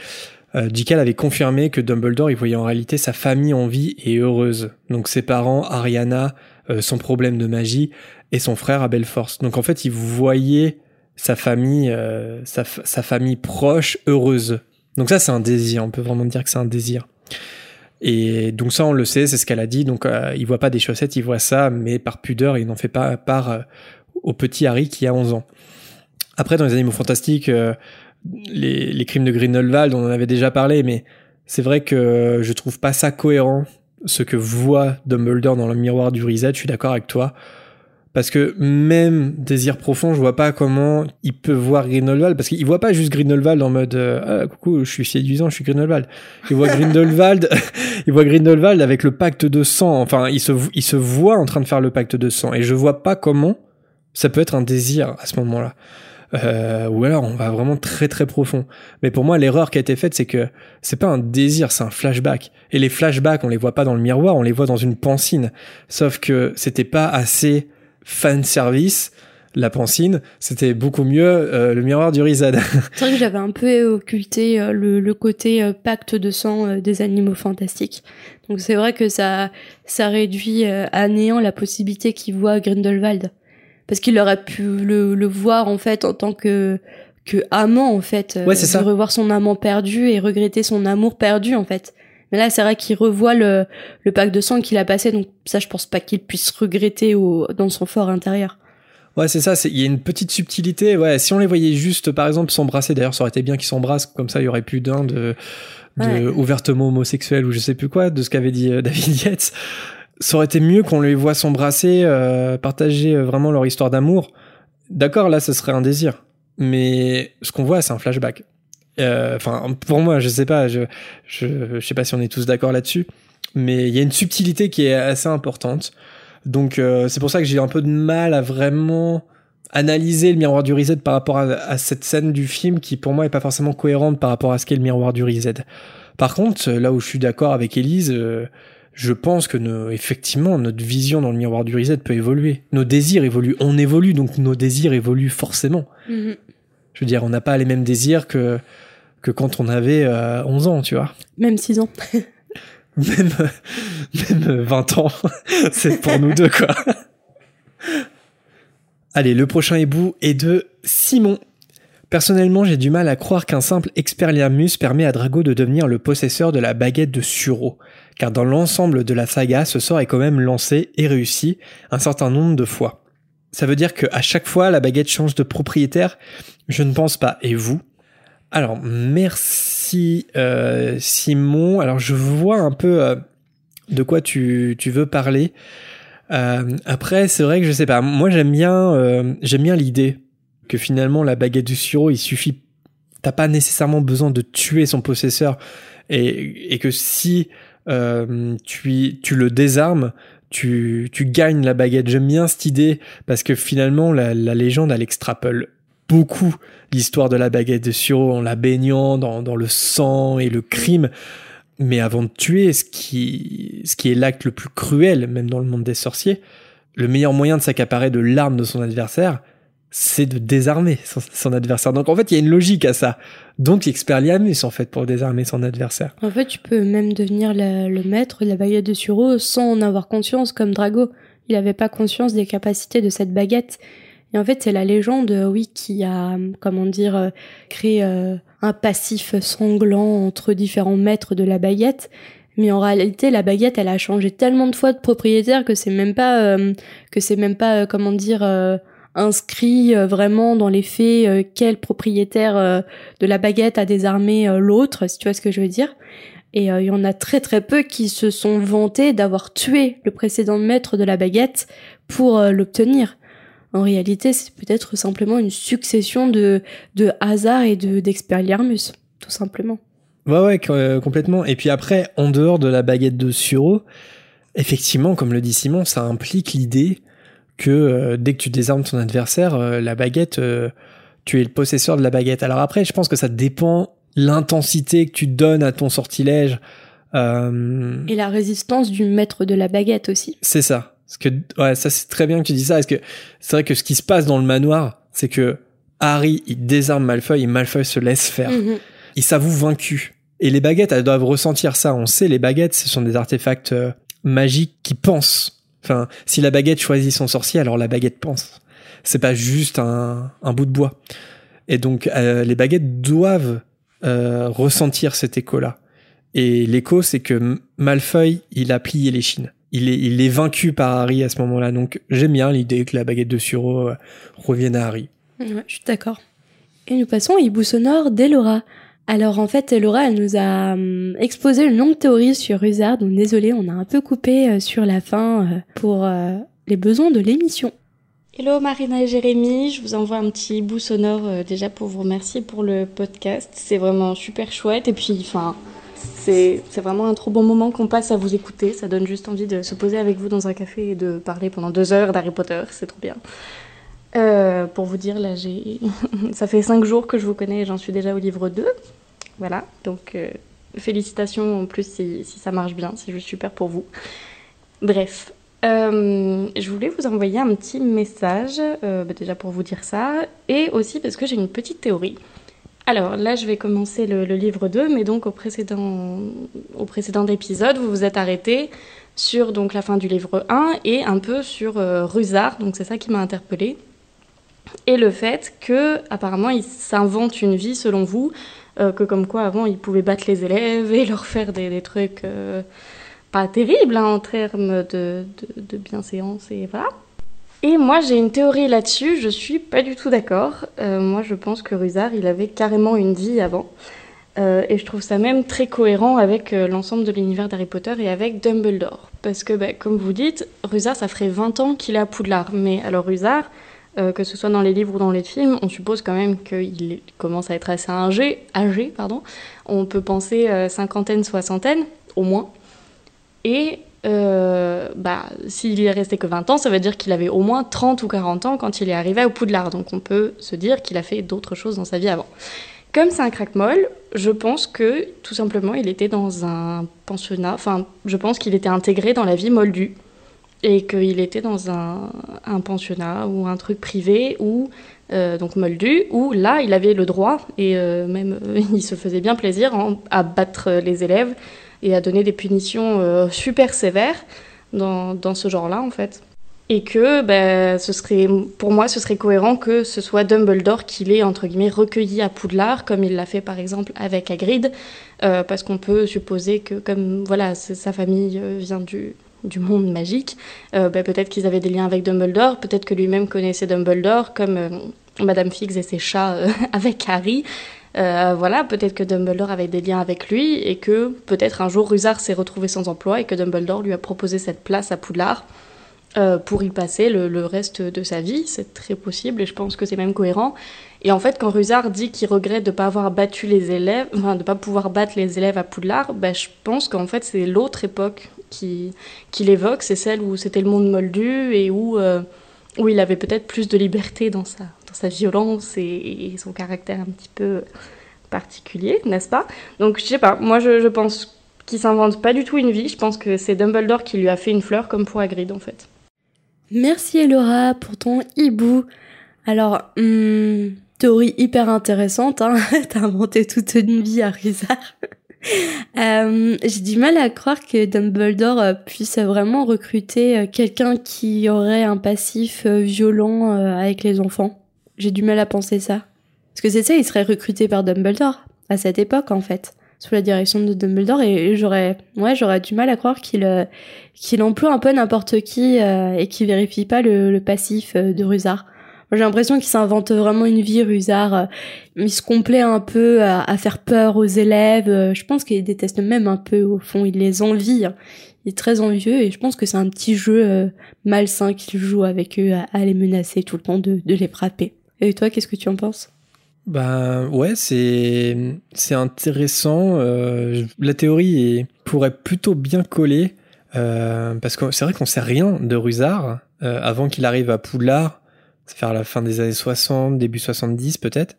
J.K. avait confirmé que Dumbledore il voyait en réalité sa famille en vie et heureuse. Donc ses parents, Ariana, son problème de magie et son frère Abel Force. Donc en fait, il voyait sa famille, sa famille proche heureuse. Donc ça, c'est un désir. On peut vraiment dire que c'est un désir. Et donc ça, on le sait, c'est ce qu'elle a dit. Donc euh, il voit pas des chaussettes, il voit ça, mais par pudeur, il n'en fait pas part euh, au petit Harry qui a 11 ans. Après, dans les Animaux Fantastiques, euh, les, crimes de Grindelwald, on en avait déjà parlé, mais c'est vrai que je trouve pas ça cohérent, ce que voit Dumbledore dans le miroir du Risette, je suis d'accord avec toi. Parce que même Désir Profond, je vois pas comment il peut voir Grindelwald, parce qu'il voit pas juste Grindelwald en mode euh, ah, coucou, je suis séduisant, je suis Grindelwald. Il voit Grindelwald, il voit Grindelwald avec le pacte de sang. Enfin, il se, il se voit en train de faire le pacte de sang, et je vois pas comment ça peut être un désir à ce moment-là. Euh, ou alors on va vraiment très très profond. Mais pour moi, l'erreur qui a été faite, c'est que c'est pas un désir, c'est un flashback. Et les flashbacks, on les voit pas dans le miroir, on les voit dans une pancine. Sauf que c'était pas assez fan service. La pancine, c'était beaucoup mieux euh, le miroir du Rizad. C'est vrai que j'avais un peu occulté euh, le, le côté euh, pacte de sang euh, des animaux fantastiques. Donc c'est vrai que ça, ça réduit euh, à néant la possibilité qu'il voit Grindelwald. Parce qu'il aurait pu le, le voir en fait en tant que, que amant en fait. euh, Ouais, c'est ça. Revoir son amant perdu et regretter son amour perdu en fait. Mais là, c'est vrai qu'il revoit le, le pacte de sang qu'il a passé, donc ça, je pense pas qu'il puisse regretter au, dans son fort intérieur. Ouais, c'est ça. Il y a une petite subtilité. Ouais, si on les voyait juste, par exemple, s'embrasser. D'ailleurs, ça aurait été bien qu'ils s'embrassent. Comme ça, il y aurait plus d'un de, de Ouais. ouvertement homosexuel ou je sais plus quoi de ce qu'avait dit euh, David Yates. Ça aurait été mieux qu'on les voit s'embrasser, euh, partager euh, vraiment leur histoire d'amour. D'accord, là, ce serait un désir. Mais ce qu'on voit, c'est un flashback. Euh, Enfin, pour moi, je sais pas. Je, je, je sais pas si on est tous d'accord là-dessus. Mais il y a une subtilité qui est assez importante. Donc euh, c'est pour ça que j'ai un peu de mal à vraiment analyser le miroir du Reset par rapport à, à cette scène du film qui pour moi est pas forcément cohérente par rapport à ce qu'est le miroir du Reset. Par contre, là où je suis d'accord avec Elise, euh, je pense que nos- effectivement notre vision dans le miroir du Reset peut évoluer. Nos désirs évoluent, on évolue donc nos désirs évoluent forcément. Mhm. Je veux dire, on n'a pas les mêmes désirs que que quand on avait euh, 11 ans, tu vois. Même 6 ans. Même, même 20 ans, c'est pour nous deux, quoi. Allez, le prochain hibou est de Simon. Personnellement, j'ai du mal à croire qu'un simple Expelliarmus permet à Drago de devenir le possesseur de la baguette de Suro, car dans l'ensemble de la saga, ce sort est quand même lancé et réussi un certain nombre de fois. Ça veut dire qu'à chaque fois, la baguette change de propriétaire? Je ne pense pas. Et vous? Alors, merci euh, Simon. Alors, je vois un peu euh, de quoi tu, tu veux parler. Euh, après, c'est vrai que je sais pas. Moi, j'aime bien, j'aime bien l'idée que finalement la baguette du suro, il suffit. T'as pas nécessairement besoin de tuer son possesseur et, et que si tu, tu le désarmes, tu, gagnes la baguette. J'aime bien cette idée parce que finalement la, légende elle extrapole beaucoup l'histoire de la baguette de Suro en la baignant dans, le sang et le crime. Mais avant de tuer, ce qui est l'acte le plus cruel, même dans le monde des sorciers, le meilleur moyen de s'accaparer de l'arme de son adversaire, c'est de désarmer son, adversaire. Donc en fait, il y a une logique à ça. Donc Expelliarmus, en fait, pour désarmer son adversaire. En fait, tu peux même devenir le maître de la baguette de Suro sans en avoir conscience, comme Drago. Il n'avait pas conscience des capacités de cette baguette. Et en fait, c'est la légende, euh, oui, qui a, comment dire, euh, créé euh, un passif sanglant entre différents maîtres de la baguette. Mais en réalité, la baguette, elle a changé tellement de fois de propriétaire que c'est même pas, que c'est même pas, comment dire, inscrit euh, vraiment dans les faits euh, quel propriétaire euh, de la baguette a désarmé l'autre, si tu vois ce que je veux dire. Et il y en a très très peu qui se sont vantés d'avoir tué le précédent maître de la baguette pour l'obtenir. En réalité, c'est peut-être simplement une succession de, de hasards et de d'expériarmus, tout simplement. Ouais, ouais, complètement. Et puis après, en dehors de la baguette de Suro, effectivement, comme le dit Simon, ça implique l'idée que euh, dès que tu désarmes ton adversaire, euh, la baguette, tu es le possesseur de la baguette. Alors après, je pense que ça dépend l'intensité que tu donnes à ton sortilège. Et la résistance du maître de la baguette aussi. C'est ça. Parce que, ouais, ça c'est très bien que tu dis ça, parce que c'est vrai que ce qui se passe dans le manoir, c'est que Harry, il désarme Malfoy et Malfoy se laisse faire. Mhm. Il s'avoue vaincu. Et les baguettes, elles doivent ressentir ça. On sait, les baguettes, ce sont des artefacts euh, magiques qui pensent. Enfin, si la baguette choisit son sorcier, alors la baguette pense. C'est pas juste un, un, bout de bois. Et donc, euh, les baguettes doivent euh, ressentir cet écho-là. Et l'écho, c'est que Malfoy, il a plié les chines il est, vaincu par Harry à ce moment-là. Donc j'aime bien l'idée que la baguette de Suro euh, revienne à Harry. Je suis d'accord. Et nous passons au hibou sonore d'Elora. Alors en fait, Elora, elle nous a hum, exposé une longue théorie sur Ruzard, donc désolé, on a un peu coupé euh, sur la fin euh, pour les besoins de l'émission. Hello Marina et Jérémy, je vous envoie un petit bout sonore déjà pour vous remercier pour le podcast. C'est vraiment super chouette et puis enfin c'est vraiment un trop bon moment qu'on passe à vous écouter. Ça donne juste envie de se poser avec vous dans un café et de parler pendant deux heures d'Harry Potter. C'est trop bien. Euh, pour vous dire, là, ça fait cinq jours que je vous connais et j'en suis déjà au livre 2. Voilà. Donc, euh, félicitations en plus si, ça marche bien. C'est juste super pour vous. Bref. Euh, je voulais vous envoyer un petit message, bah, déjà pour vous dire ça, et aussi parce que j'ai une petite théorie. Alors là, je vais commencer le, livre 2, mais donc au précédent, épisode, vous vous êtes arrêté sur donc la fin du livre 1 et un peu sur Rusard, donc c'est ça qui m'a interpellée. Et le fait que apparemment il s'invente une vie selon vous, euh, que comme quoi avant il pouvait battre les élèves et leur faire des, trucs euh, pas terribles hein, en termes de, de, bienséance et voilà. Et moi, j'ai une théorie là-dessus, je suis pas du tout d'accord. Euh, moi, je pense que Ruzard, il avait carrément une vie avant. Et je trouve ça même très cohérent avec l'ensemble de l'univers d'Harry Potter et avec Dumbledore. Parce que, bah, comme vous dites, Ruzard, ça ferait 20 ans qu'il est à Poudlard. Mais alors, Ruzard, que ce soit dans les livres ou dans les films, on suppose quand même qu'il commence à être assez âgé, âgé pardon. On peut penser cinquantaine, soixantaine, au moins. Et euh, bah, s'il est resté que 20 ans, ça veut dire qu'il avait au moins 30 ou 40 ans quand il est arrivé au Poudlard. Donc on peut se dire qu'il a fait d'autres choses dans sa vie avant. Comme c'est un crack-molle, je pense que tout simplement il était dans un pensionnat, enfin je pense qu'il était intégré dans la vie moldue et qu'il était dans un, pensionnat ou un truc privé ou euh, donc moldu où là il avait le droit et euh, même il se faisait bien plaisir à battre les élèves et à donner des punitions euh, super sévères dans, dans ce genre-là, en fait. Et que ben, ce serait, pour moi, ce serait cohérent que ce soit Dumbledore qui l'ait, entre guillemets, recueilli à Poudlard, comme il l'a fait par exemple avec Hagrid, euh, parce qu'on peut supposer que, comme voilà, sa famille euh, vient du, du monde magique, ben, peut-être qu'ils avaient des liens avec Dumbledore, peut-être que lui-même connaissait Dumbledore, comme Madame Fix et ses chats avec Harry. Euh, voilà, peut-être que Dumbledore avait des liens avec lui et que peut-être un jour Rusard s'est retrouvé sans emploi et que Dumbledore lui a proposé cette place à Poudlard euh, pour y passer le, reste de sa vie. C'est très possible et je pense que c'est même cohérent. Et en fait, quand Rusard dit qu'il regrette de ne pas avoir battu les élèves, enfin de pas pouvoir battre les élèves à Poudlard, bah, je pense qu'en fait c'est l'autre époque qu'il qui évoque, c'est celle où c'était le monde moldu et où, euh, où il avait peut-être plus de liberté dans sa, sa violence et, son caractère un petit peu particulier, n'est-ce pas? Donc je sais pas, moi je, pense qu'il s'invente pas du tout une vie, je pense que c'est Dumbledore qui lui a fait une fleur comme pour Hagrid en fait. Merci Elora pour ton hibou. Alors, hmm, théorie hyper intéressante, hein t'as inventé toute une vie à Rizard. Euh, j'ai du mal à croire que Dumbledore euh, puisse vraiment recruter euh, quelqu'un qui aurait un passif violent avec les enfants. J'ai du mal à penser ça. Parce que c'est ça, il serait recruté par Dumbledore à cette époque en fait, sous la direction de Dumbledore et j'aurais ouais, j'aurais du mal à croire qu'il qu'il emploie un peu n'importe qui et qu'il vérifie pas le, passif euh, de Rusard. J'ai l'impression qu'il s'invente vraiment une vie, Rusard. Il se complaît un peu à, faire peur aux élèves. Je pense qu'il déteste même un peu, au fond. Il les envie. Il est très envieux et je pense que c'est un petit jeu malsain qu'il joue avec eux, à, les menacer tout le temps, de, les frapper. Et toi, qu'est-ce que tu en penses? Bah ouais, c'est c'est intéressant. Euh, la théorie pourrait plutôt bien coller euh, parce que c'est vrai qu'on sait rien de Rusard euh, avant qu'il arrive à Poudlard, c'est vers la fin des années 60, début 70 peut-être.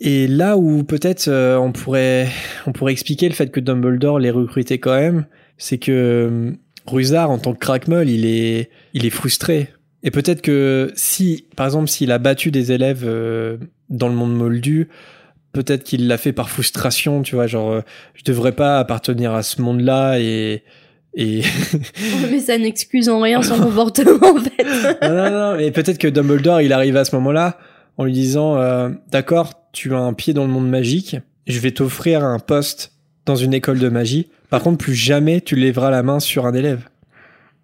Et là où peut-être on pourrait on pourrait expliquer le fait que Dumbledore les recrutait quand même, c'est que Rusard en tant que crackmull, il est il est frustré et peut-être que si, par exemple, s'il a battu des élèves euh, dans le monde moldu, peut-être qu'il l'a fait par frustration, tu vois, genre, euh, je devrais pas appartenir à ce monde-là et. Et... mais ça n'excuse en rien son comportement, en fait. non, non, non, mais peut-être que Dumbledore, il arrive à ce moment-là en lui disant, euh, d'accord, tu as un pied dans le monde magique, je vais t'offrir un poste dans une école de magie. Par contre, plus jamais tu lèveras la main sur un élève.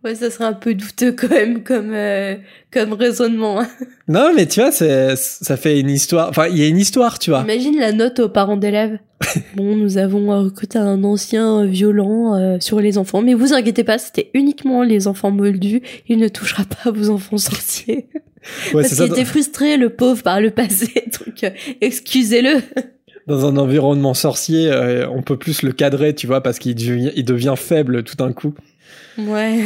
Ouais, ça serait un peu douteux quand même comme euh, comme raisonnement. Hein. Non, mais tu vois, c'est ça fait une histoire. Enfin, il y a une histoire, tu vois. Imagine la note aux parents d'élèves. bon, nous avons recruté un ancien violent euh, sur les enfants, mais vous inquiétez pas, c'était uniquement les enfants moldus. Il ne touchera pas vos enfants sorciers. Ouais, Parce qu'il était frustré, le pauvre, par le passé. Donc, euh, excusez-le. Dans un environnement sorcier, on peut plus le cadrer, tu vois, parce qu'il devient, il devient faible tout d'un coup. Ouais.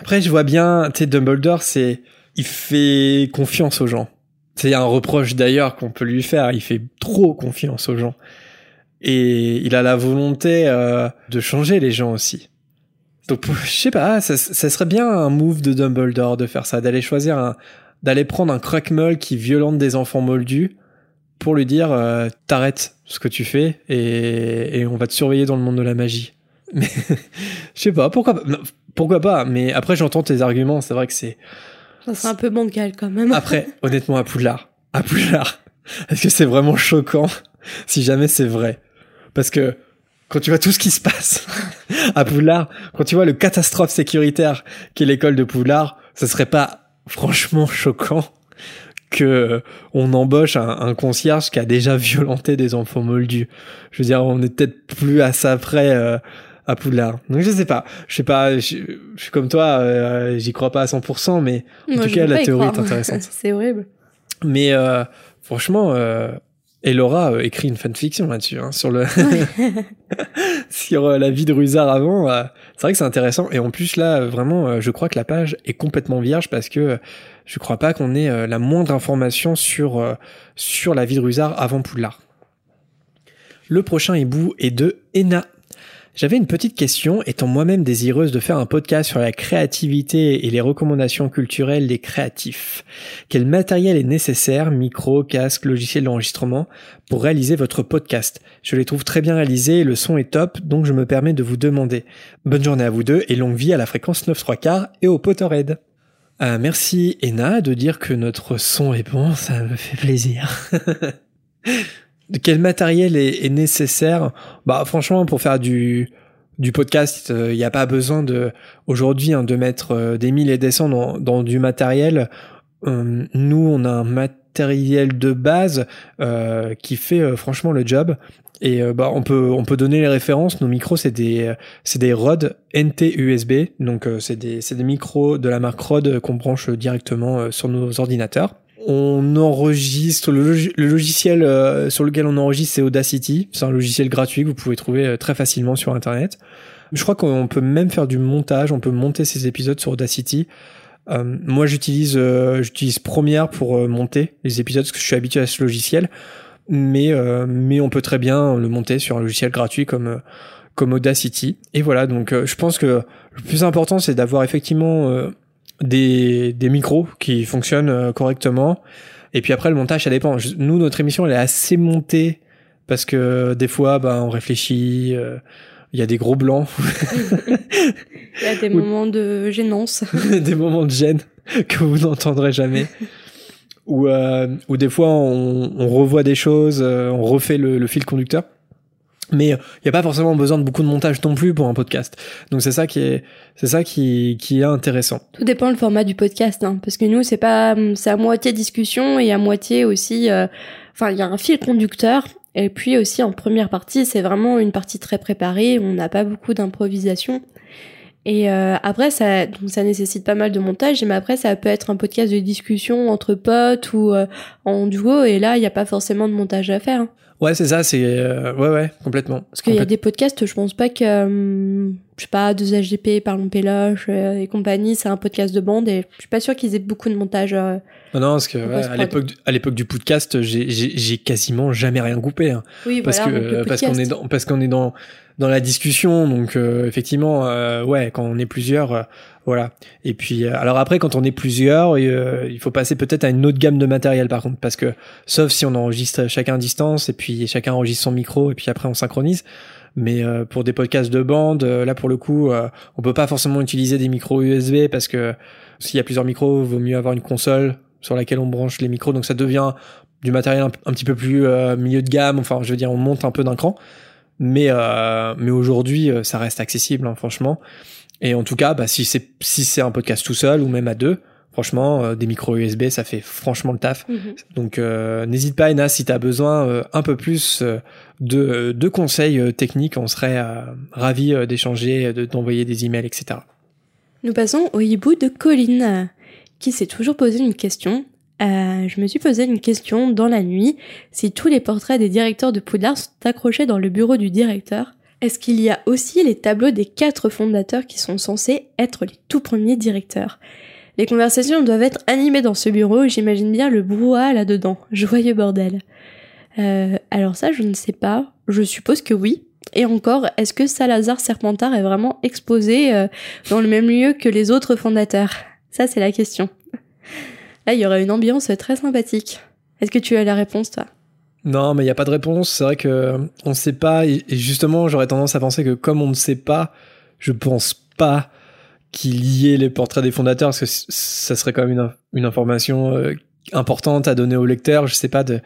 Après, je vois bien, tu sais, Dumbledore, c'est, il fait confiance aux gens. C'est un reproche d'ailleurs qu'on peut lui faire. Il fait trop confiance aux gens. Et il a la volonté euh, de changer les gens aussi. Donc, je sais pas, ça, serait bien un move de Dumbledore de faire ça, d'aller choisir un, d'aller prendre un crackmull qui violente des enfants moldus pour lui dire euh, t'arrêtes ce que tu fais et, et on va te surveiller dans le monde de la magie. Mais je sais pas, pourquoi, pourquoi pas Mais après, j'entends tes arguments. C'est vrai que c'est. Ça serait un peu bancal quand même. Après, honnêtement, à Poudlard, à Poudlard, est-ce que c'est vraiment choquant si jamais c'est vrai? Parce que quand tu vois tout ce qui se passe à Poudlard, quand tu vois le catastrophe sécuritaire qu'est l'école de Poudlard, ce serait pas franchement choquant que on embauche un, concierge qui a déjà violenté des enfants moldus. Je veux dire, on est peut-être plus à ça près euh, à Poudlard. Donc je sais pas, je sais pas, je, suis comme toi, euh, j'y crois pas à 100%, mais en tout cas la théorie est intéressante. c'est horrible. Mais euh, franchement, euh, Elora euh, écrit une fanfiction là-dessus, hein, sur le sur euh, la vie de Rusard avant. c'est vrai que c'est intéressant. Et en plus là, vraiment, je crois que la page est complètement vierge parce que je crois pas qu'on ait la moindre information sur sur la vie de Rusard avant Poudlard. Le prochain hibou est de Ena j'avais une petite question, étant moi-même désireuse de faire un podcast sur la créativité et les recommandations culturelles des créatifs. Quel matériel est nécessaire, micro, casque, logiciel d'enregistrement, pour réaliser votre podcast? Je les trouve très bien réalisés, le son est top, donc je me permets de vous demander. Bonne journée à vous deux et longue vie à la fréquence 9 3 quarts et au Potterhead. Euh, merci Ena de dire que notre son est bon, ça me fait plaisir. quel matériel est, nécessaire? Bah franchement, pour faire du du podcast, il euh, n'y a pas besoin de aujourd'hui hein, de mettre euh, des mille et des cents dans, dans du matériel. Euh, nous, on a un matériel de base qui fait franchement le job. Et bah on peut on peut donner les références. Nos micros c'est des c'est des Rode NT USB. Donc c'est des c'est des micros de la marque Rode qu'on branche directement sur nos ordinateurs on enregistre le, logiciel euh, sur lequel on enregistre c'est Audacity. C'est un logiciel gratuit que vous pouvez trouver euh, très facilement sur internet. Je crois qu'on peut même faire du montage on peut monter ces épisodes sur Audacity. Euh, moi j'utilise j'utilise Premiere pour monter les épisodes parce que je suis habitué à ce logiciel. Mais mais on peut très bien le monter sur un logiciel gratuit comme comme Audacity. Et voilà donc je pense que le plus important c'est d'avoir effectivement des, des micros qui fonctionnent euh, correctement. Et puis après, le montage, ça dépend. Nous, notre émission, elle est assez montée parce que des fois, bah, on réfléchit. Euh, il y a des gros blancs. Il y a des moments de gênance. des moments de gêne que vous n'entendrez jamais. ou, euh, ou des fois, on, on, revoit des choses, on refait le, le fil conducteur. Mais il n'y a pas forcément besoin de beaucoup de montage non plus pour un podcast. Donc c'est ça qui est, c'est ça qui, est intéressant. Tout dépend le format du podcast, hein, parce que nous c'est pas, c'est à moitié discussion et à moitié aussi, euh, enfin il y a un fil conducteur. Et puis aussi en première partie, c'est vraiment une partie très préparée. On n'a pas beaucoup d'improvisation. Et euh, après, ça, donc ça nécessite pas mal de montage. Mais après, ça peut être un podcast de discussion entre potes ou euh, en duo. Et là, il n'y a pas forcément de montage à faire. Ouais, c'est ça, c'est euh, ouais, ouais, complètement. Parce qu'il y a des podcasts, je pense pas que, euh, je sais pas, 2HGP, Parlons Péloche euh, et compagnie, c'est un podcast de bande et je suis pas sûr qu'ils aient beaucoup de montage. non, non, parce que ouais, à l'époque, à l'époque du podcast, j'ai quasiment jamais rien coupé. Hein, oui, parce voilà, que parce qu'on est dans parce qu'on est dans dans la discussion, donc effectivement, ouais, quand on est plusieurs voilà. Et puis, euh, alors après, quand on est plusieurs, euh, il faut passer peut-être à une autre gamme de matériel par contre, parce que sauf si on enregistre chacun à distance et puis chacun enregistre son micro et puis après on synchronise. Mais euh, pour des podcasts de bande, là pour le coup, on peut pas forcément utiliser des micros USB parce que s'il y a plusieurs micros, vaut mieux avoir une console sur laquelle on branche les micros. Donc ça devient du matériel un, petit peu plus milieu de gamme. Enfin, je veux dire, on monte un peu d'un cran. Mais mais aujourd'hui, ça reste accessible, hein, franchement. Et en tout cas, bah, si c'est si c'est un podcast tout seul ou même à deux, franchement, euh, des micros USB, ça fait franchement le taf. Mhm. Donc euh, n'hésite pas, Ena, si tu as besoin euh, un peu plus de, de conseils techniques, on serait ravis d'échanger, de d'envoyer des emails, etc. Nous passons au hibou de Colline, qui s'est toujours posé une question. je me suis posé une question dans la nuit. Si tous les portraits des directeurs de Poudlard sont accrochés dans le bureau du directeur, est-ce qu'il y a aussi les tableaux des quatre fondateurs qui sont censés être les tout premiers directeurs? Les conversations doivent être animées dans ce bureau et j'imagine bien le brouhaha là-dedans. Joyeux bordel. Euh, alors ça, je ne sais pas. Je suppose que oui. Et encore, est-ce que Salazar Serpentard est vraiment exposé euh, dans le même lieu que les autres fondateurs? Ça, c'est la question. Là, il y aurait une ambiance très sympathique. Est-ce que tu as la réponse, toi? Non, mais il n'y a pas de réponse. C'est vrai que on ne sait pas. Et justement, j'aurais tendance à penser que comme on ne sait pas, je pense pas qu'il y ait les portraits des fondateurs, parce que ça serait quand même une, information euh, importante à donner au lecteur. Je sais pas de.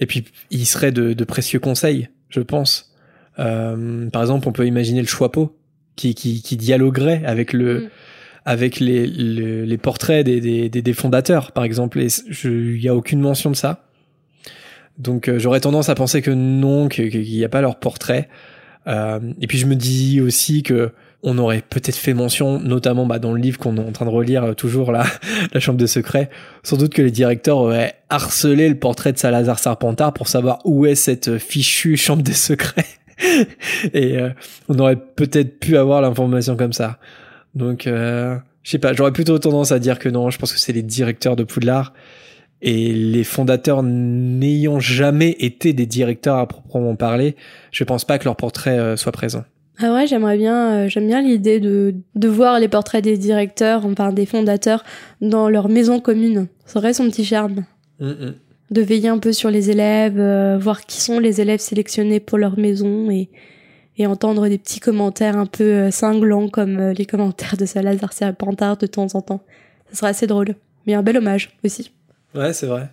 Et puis, il serait de, précieux conseils, je pense. Euh, par exemple, on peut imaginer le Choixpeau qui, qui, qui dialoguerait avec le. Mm. avec les, les, portraits des, des, des, fondateurs, par exemple. Et il n'y a aucune mention de ça. Donc euh, j'aurais tendance à penser que non, qu'il n'y a pas leur portrait. Euh, et puis je me dis aussi que on aurait peut-être fait mention, notamment bah, dans le livre qu'on est en train de relire euh, toujours là, la Chambre des secrets, sans doute que les directeurs auraient harcelé le portrait de Salazar Serpentard pour savoir où est cette fichue Chambre des secrets. et on aurait peut-être pu avoir l'information comme ça. Donc je sais pas, j'aurais plutôt tendance à dire que non, je pense que c'est les directeurs de Poudlard et les fondateurs n'ayant jamais été des directeurs à proprement parler, je pense pas que leur portrait euh, soit présent. Ah ouais, j'aimerais bien, euh, j'aime bien l'idée de, de voir les portraits des directeurs, enfin des fondateurs, dans leur maison commune. Ça aurait son petit charme. De veiller un peu sur les élèves, euh, voir qui sont les élèves sélectionnés pour leur maison et, et entendre des petits commentaires un peu cinglants comme les commentaires de Salazar Serpentard de temps en temps. Ça serait assez drôle. Mais un bel hommage aussi. Ouais, c'est vrai.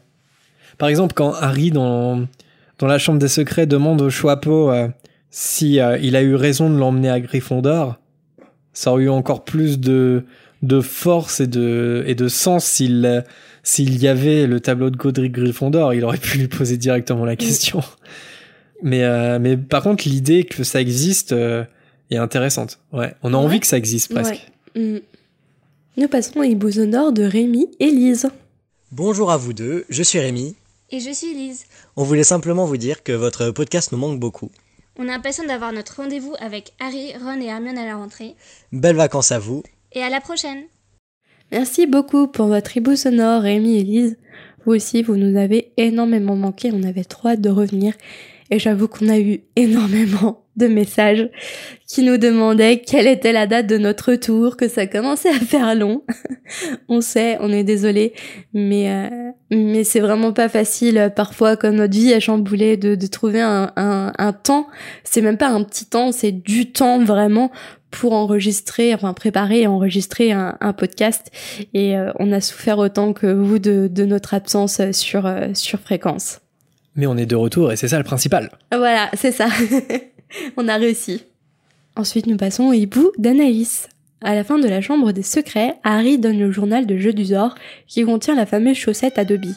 Par exemple, quand Harry, dans, dans la chambre des secrets, demande au Choixpeau euh, si euh, il a eu raison de l'emmener à Gryffondor, ça aurait eu encore plus de, de force et de, et de sens s'il s'il y avait le tableau de Godric Gryffondor, il aurait pu lui poser directement la question. mais, euh, mais par contre, l'idée que ça existe est intéressante. Ouais, on a envie que ça existe presque. Mm. Nous passons hibou sonore de Rémi et Lise. Bonjour à vous deux, je suis Rémi. Et je suis Lise. On voulait simplement vous dire que votre podcast nous manque beaucoup. On a l'impression d'avoir notre rendez-vous avec Harry, Ron et Hermione à la rentrée. Belles vacances à vous. Et à la prochaine. Merci beaucoup pour votre hibou sonore, Rémi et Lise. Vous aussi, vous nous avez énormément manqué. On avait trop hâte de revenir. Et j'avoue qu'on a eu énormément de messages qui nous demandaient quelle était la date de notre retour, que ça commençait à faire long. on sait, on est désolé, mais euh, mais c'est vraiment pas facile euh, parfois comme notre vie a chamboulé de, de trouver un, un, un temps. C'est même pas un petit temps, c'est du temps vraiment pour enregistrer, enfin préparer et enregistrer un, un podcast. Et euh, on a souffert autant que vous de, de notre absence sur sur fréquence. Mais on est de retour et c'est ça le principal. Voilà, c'est ça. On a réussi. Ensuite, nous passons au hibou d'Anaïs. À la fin de la chambre des secrets, Harry donne le journal de jeu du Zor qui contient la fameuse chaussette à Dobby.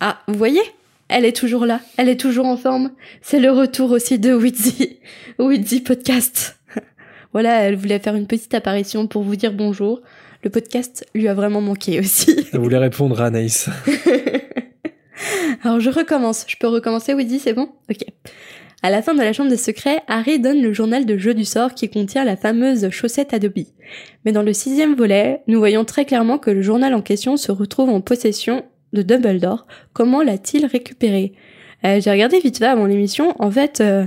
Ah, vous voyez? Elle est toujours là, elle est toujours en forme. C'est le retour aussi de Witzy. Witzy Podcast. voilà, elle voulait faire une petite apparition pour vous dire bonjour. Le podcast lui a vraiment manqué aussi. Elle voulait répondre à Anaïs. Alors je recommence. Je peux recommencer, Witzy, c'est bon? Ok. À la fin de la chambre des secrets, Harry donne le journal de jeu du sort qui contient la fameuse chaussette à Dobby. Mais dans le sixième volet, nous voyons très clairement que le journal en question se retrouve en possession de Dumbledore. Comment l'a-t-il récupéré? Euh, J'ai regardé vite fait avant l'émission. En fait, euh,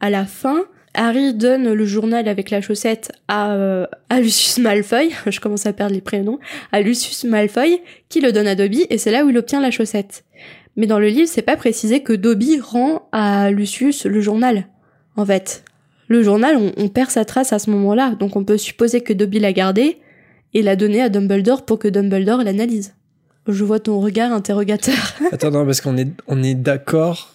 à la fin, Harry donne le journal avec la chaussette à, euh, Lucius Malfoy. Je commence à perdre les prénoms. À Lucius Malfoy, qui le donne à Dobby, et c'est là où il obtient la chaussette. Mais dans le livre, c'est pas précisé que Dobby rend à Lucius le journal. En fait, le journal, on, perd sa trace à ce moment-là, donc on peut supposer que Dobby l'a gardé et l'a donné à Dumbledore pour que Dumbledore l'analyse. Je vois ton regard interrogateur. Attends, parce qu'on on est d'accord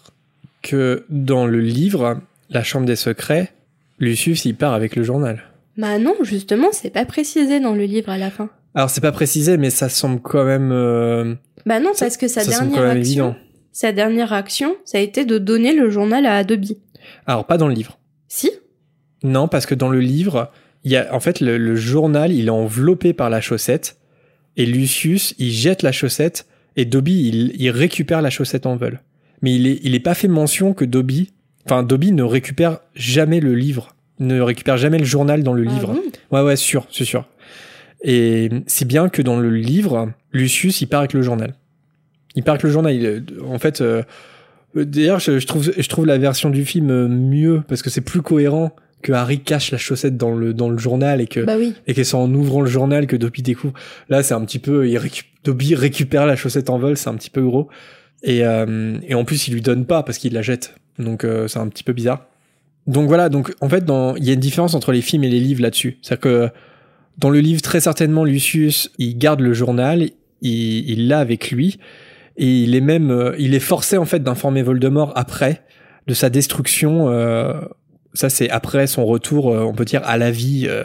que dans le livre, La Chambre des Secrets, Lucius, il part avec le journal. bah non, justement, c'est pas précisé dans le livre à la fin. Alors, c'est pas précisé, mais ça semble quand même... euh, Bah non, parce que sa ça dernière action, évident. sa dernière action, ça a été de donner le journal à Dobby. Alors, pas dans le livre. Si? Non, parce que dans le livre, il y a, en fait, le, le journal, il est enveloppé par la chaussette, et Lucius, il jette la chaussette, et Dobby, il, il récupère la chaussette en vol. Mais il est, il est pas fait mention que Dobby, enfin, Dobby ne récupère jamais le livre, ne récupère jamais le journal dans le Ah livre. bon? Ouais, ouais, sûr, c'est sûr. Et si bien que dans le livre, Lucius, il part avec le journal. Il part avec le journal. Il- en fait, euh, d'ailleurs, je, je trouve, je trouve la version du film mieux parce que c'est plus cohérent que Harry cache la chaussette dans le dans le journal et que Bah oui. et que c'est en ouvrant le journal que Dobby découvre. Là, c'est un petit peu, il récup- Dobby récupère la chaussette en vol, c'est un petit peu gros. Et, euh, et en plus, il lui donne pas parce qu'il la jette. Donc, euh, c'est un petit peu bizarre. Donc voilà, donc en fait, il y a une différence entre les films et les livres là-dessus. C'est-à-dire que dans le livre, très certainement, Lucius, il garde le journal, il il l'a avec lui, et il est même, euh, il est forcé en fait d'informer Voldemort après de sa destruction. euh, ça, c'est après son retour, euh, on peut dire, à la vie euh,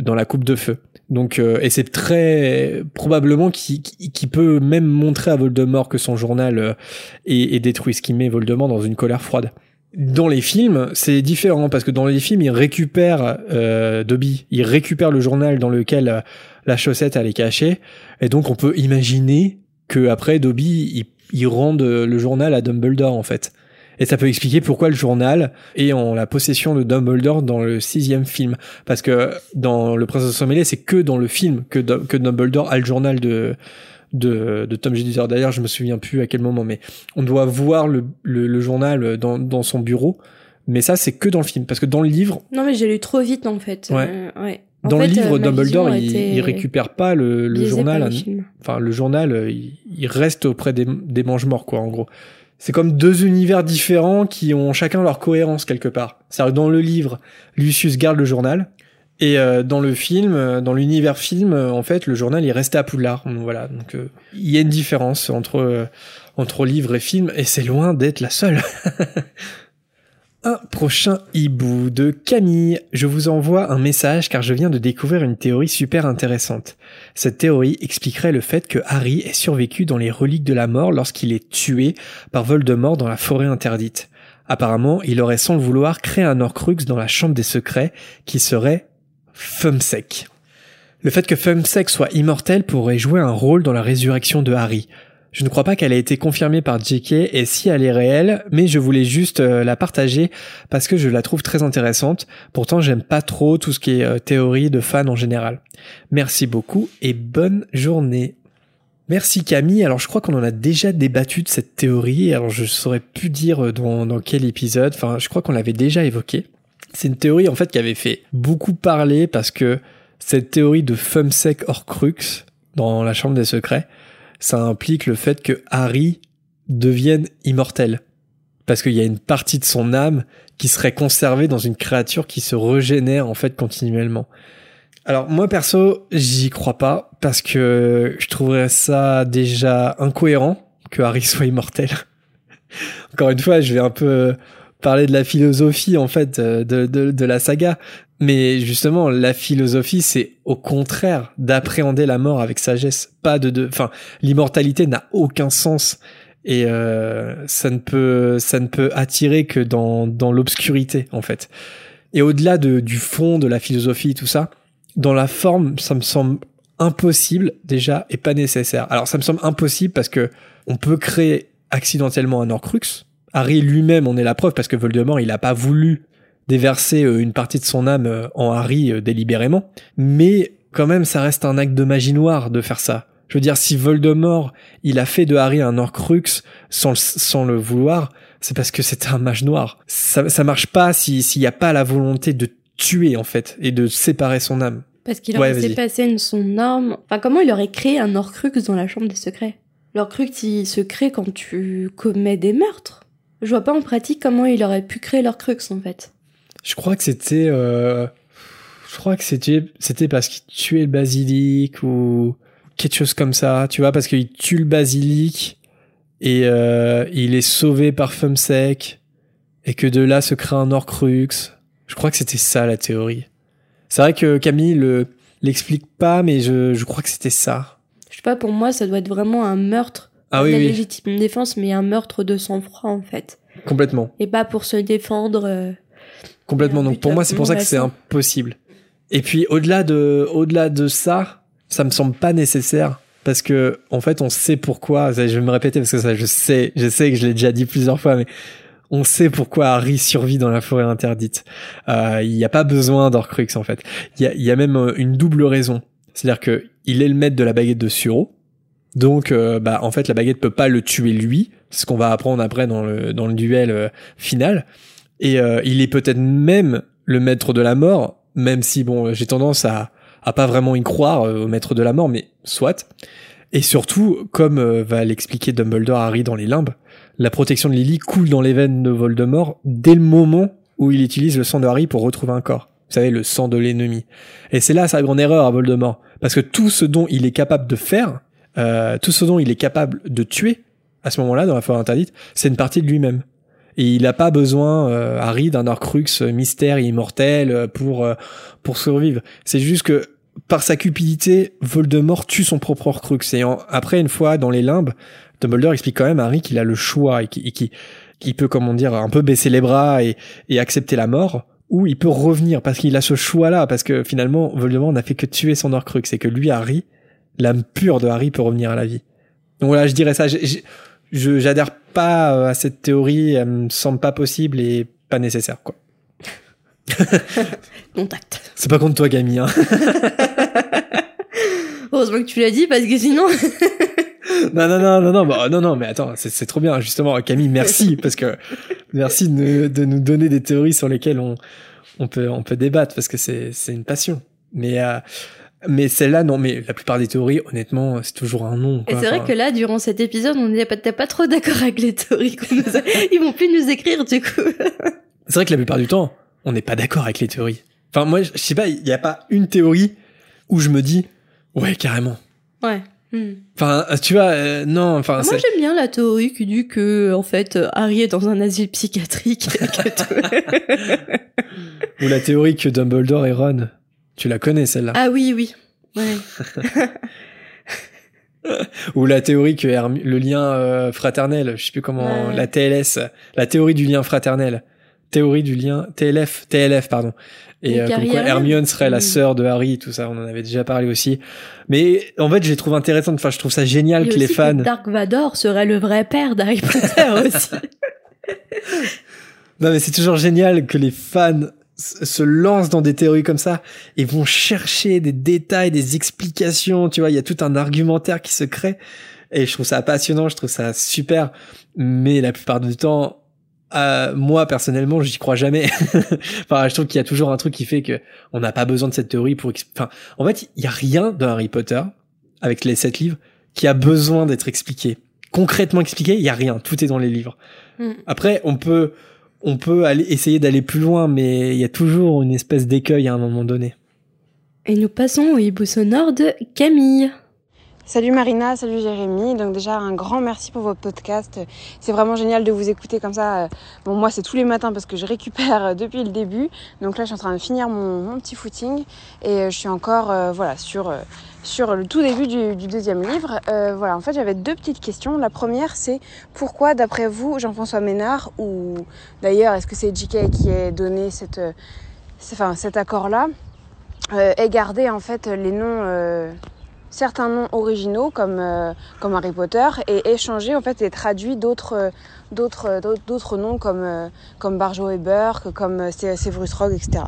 dans la coupe de feu. Donc, euh, et c'est très probablement qui qui peut même montrer à Voldemort que son journal euh, est, est détruit, ce qui met Voldemort dans une colère froide. Dans les films, c'est différent parce que dans les films, il récupère euh, Dobby, il récupère le journal dans lequel euh, la chaussette elle est cachée, et donc on peut imaginer que après Dobby il, il rende le journal à Dumbledore en fait. Et ça peut expliquer pourquoi le journal est en la possession de Dumbledore dans le sixième film. Parce que dans Le Prince de Mêlé, c'est que dans le film que, Dum- que Dumbledore a le journal de, de, de Tom Jedusor. D'ailleurs, je me souviens plus à quel moment, mais on doit voir le, le, le journal dans, dans son bureau. Mais ça, c'est que dans le film. Parce que dans le livre, Non mais j'ai lu trop vite en fait. Ouais. Euh, ouais. En dans le livre, euh, ma Dumbledore, il, il récupère pas le, le journal. le. Enfin, le journal, il, il reste auprès des, des mange-morts, quoi, en gros. C'est comme deux univers différents qui ont chacun leur cohérence quelque part. C'est-à-dire dans le livre, Lucius garde le journal. Et euh, dans le film, euh, dans l'univers film, euh, en fait, le journal il restait à Poudlard. Donc, Voilà, donc euh, il y a une différence entre euh, entre livre et film, et c'est loin d'être la seule. Un prochain hibou de Camille. Je vous envoie un message car je viens de découvrir une théorie super intéressante. Cette théorie expliquerait le fait que Harry ait survécu dans les reliques de la mort lorsqu'il est tué par Voldemort dans la forêt interdite. Apparemment, il aurait sans le vouloir créé un Horcrux dans la chambre des secrets qui serait Fumsec. Le fait que Fumsec soit immortel pourrait jouer un rôle dans la résurrection de Harry. Je ne crois pas qu'elle ait été confirmée par JK et si elle est réelle, mais je voulais juste euh, la partager parce que je la trouve très intéressante. Pourtant, j'aime pas trop tout ce qui est euh, théorie de fans en général. Merci beaucoup et bonne journée. Merci Camille. Alors je crois qu'on en a déjà débattu de cette théorie. Alors je saurais plus dire euh, dans, quel épisode. Enfin, je crois qu'on l'avait déjà évoqué. C'est une théorie en fait qui avait fait beaucoup parler parce que cette théorie de Fumsec Horcrux dans la chambre des secrets, ça implique le fait que Harry devienne immortel. Parce qu'il y a une partie de son âme qui serait conservée dans une créature qui se régénère en fait continuellement. Alors moi perso, j'y crois pas parce que je trouverais ça déjà incohérent que Harry soit immortel. Encore une fois, je vais un peu parler de la philosophie en fait de, de la saga. Mais justement, la philosophie, c'est au contraire d'appréhender la mort avec sagesse. Pas de, enfin, l'immortalité n'a aucun sens et euh, ça ne peut, ça ne peut attirer que dans dans l'obscurité en fait. Et au-delà de, du fond de la philosophie, tout ça, dans la forme, ça me semble impossible déjà et pas nécessaire. Alors ça me semble impossible parce que on peut créer accidentellement un Horcrux. Harry lui-même en est la preuve parce que Voldemort il a pas voulu déverser euh, une partie de son âme euh, en Harry euh, délibérément, mais quand même ça reste un acte de magie noire de faire ça. Je veux dire si Voldemort il a fait de Harry un Horcrux sans le, sans le vouloir, c'est parce que c'était un mage noir. Ça ça marche pas s'il n'y a pas la volonté de tuer en fait et de séparer son âme. Parce qu'il aurait laissé passer son norme. Enfin, comment il aurait créé un Horcrux dans la chambre des secrets? L'Horcrux, il se crée quand tu commets des meurtres. Je vois pas en pratique comment il aurait pu créer l'Horcrux, en fait. Je crois que c'était... Euh... Je crois que c'était c'était parce qu'il tuait le basilic ou quelque chose comme ça, tu vois, parce qu'il tue le basilic et euh, il est sauvé par Fumsec et que de là se crée un Horcrux. Je crois que c'était ça la théorie. C'est vrai que Camille le l'explique pas, mais je, je crois que c'était ça. Je sais pas, pour moi, ça doit être vraiment un meurtre. Ah oui, la oui. légitime défense, mais un meurtre de sang-froid, en fait. Complètement. Et pas pour se défendre. euh, Complètement. Donc pour moi, c'est pour ça que c'est impossible. Et puis au-delà de, au-delà de ça, ça me semble pas nécessaire parce que en fait, on sait pourquoi. Je vais me répéter parce que ça, je sais, je sais que je l'ai déjà dit plusieurs fois, mais on sait pourquoi Harry survit dans la forêt interdite. Euh, Il n'y a pas besoin d'Orcrux en fait. Il y a, il y a même euh, une double raison. C'est-à-dire que il est le maître de la baguette de Suro. Donc, euh, bah, en fait, la baguette peut pas le tuer lui. Ce qu'on va apprendre après dans le, dans le duel euh, final. Et euh, il est peut-être même le maître de la mort, même si bon, j'ai tendance à, pas vraiment y croire euh, au maître de la mort, mais soit. Et surtout, comme euh, va l'expliquer Dumbledore Harry dans les limbes, la protection de Lily coule dans les veines de Voldemort dès le moment où il utilise le sang de Harry pour retrouver un corps. Vous savez, le sang de l'ennemi. Et c'est là sa grande erreur à Voldemort. Parce que tout ce dont il est capable de faire, euh, tout ce dont il est capable de tuer, à ce moment-là, dans la forêt interdite, c'est une partie de lui-même. Et il n'a pas besoin, euh, Harry, d'un Horcrux euh, mystère et immortel euh, pour, euh, pour survivre. C'est juste que, par sa cupidité, Voldemort tue son propre Horcrux. Et en- après, une fois dans les limbes, Dumbledore explique quand même à Harry qu'il a le choix et qu'il qu'il- qu'il peut, comment dire, un peu baisser les bras et, et accepter la mort, ou il peut revenir parce qu'il a ce choix-là, parce que finalement, Voldemort n'a fait que tuer son Horcrux, et que lui, Harry, l'âme pure de Harry peut revenir à la vie. Donc voilà, je dirais ça. Je j'adhère pas euh, à cette théorie, elle me semble pas possible et pas nécessaire, quoi. Contact. C'est pas contre toi, Camille. Hein. Heureusement que tu l'as dit, parce que sinon. non, non, non, non, non, bah, non, non, mais attends, c'est c'est trop bien, justement, Camille, merci, parce que merci de, de nous donner des théories sur lesquelles on, on peut, on peut débattre, parce que c'est, c'est une passion. Mais, euh, mais celle-là, non, mais la plupart des théories, honnêtement, c'est toujours un nom. Et c'est vrai Enfin, que là, durant cet épisode, on n'est pas, pas trop d'accord avec les théories qu'on nous a... Ils vont plus nous écrire, du coup. C'est vrai que la plupart du temps, on n'est pas d'accord avec les théories. Enfin, moi, je sais pas, il n'y a pas une théorie où je me dis, ouais, carrément. Ouais. Hmm. Enfin, tu vois, euh, non, enfin, Moi, j'aime bien la théorie qui dit que, en fait, euh, Harry est dans un asile psychiatrique. ou la théorie que Dumbledore et Ron, tu la connais celle-là? ah oui, oui. Ouais. Ou la théorie que Herm- le lien euh, fraternel, je sais plus comment, Ouais. la TLS, la théorie du lien fraternel, théorie du lien TLF, TLF pardon. Et euh, comme quoi Hermione serait la Mm. sœur de Harry, tout ça, on en avait déjà parlé aussi. Mais en fait, je les trouve intéressantes. Enfin, je trouve ça génial Et que les fans. Dark Vador serait le vrai père d'Harry Potter aussi. Non, mais c'est toujours génial que les fans se lancent dans des théories comme ça et vont chercher des détails, des explications. Tu vois, il y a tout un argumentaire qui se crée. Et je trouve ça passionnant, je trouve ça super. Mais la plupart du temps, euh, moi personnellement, j'y crois jamais. enfin, je trouve qu'il y a toujours un truc qui fait que on n'a pas besoin de cette théorie pour. Enfin, en fait, il y a rien dans Harry Potter avec les sept livres qui a besoin d'être expliqué. Concrètement expliqué, il y a rien. Tout est dans les livres. Mm. Après, on peut, on peut essayer d'aller plus loin, mais il y a toujours une espèce d'écueil à un moment donné. Et nous passons au hibou sonore de Camille. Salut Marina, salut Jérémy. Donc déjà un grand merci pour votre podcast. C'est vraiment génial de vous écouter comme ça. Bon moi c'est tous les matins parce que je récupère depuis le début. Donc là je suis en train de finir mon, petit footing et je suis encore euh, voilà sur euh, le tout début du, deuxième livre. Euh, voilà en fait j'avais deux petites questions. La première c'est pourquoi d'après vous Jean-François Ménard ou d'ailleurs est-ce que c'est JK qui a donné cet accord là ait gardé en fait les noms certains noms originaux comme, euh, Harry Potter et échanger en fait et traduit d'autres noms comme euh, comme Barjo et Burke, comme euh, Severus Rogue, etc.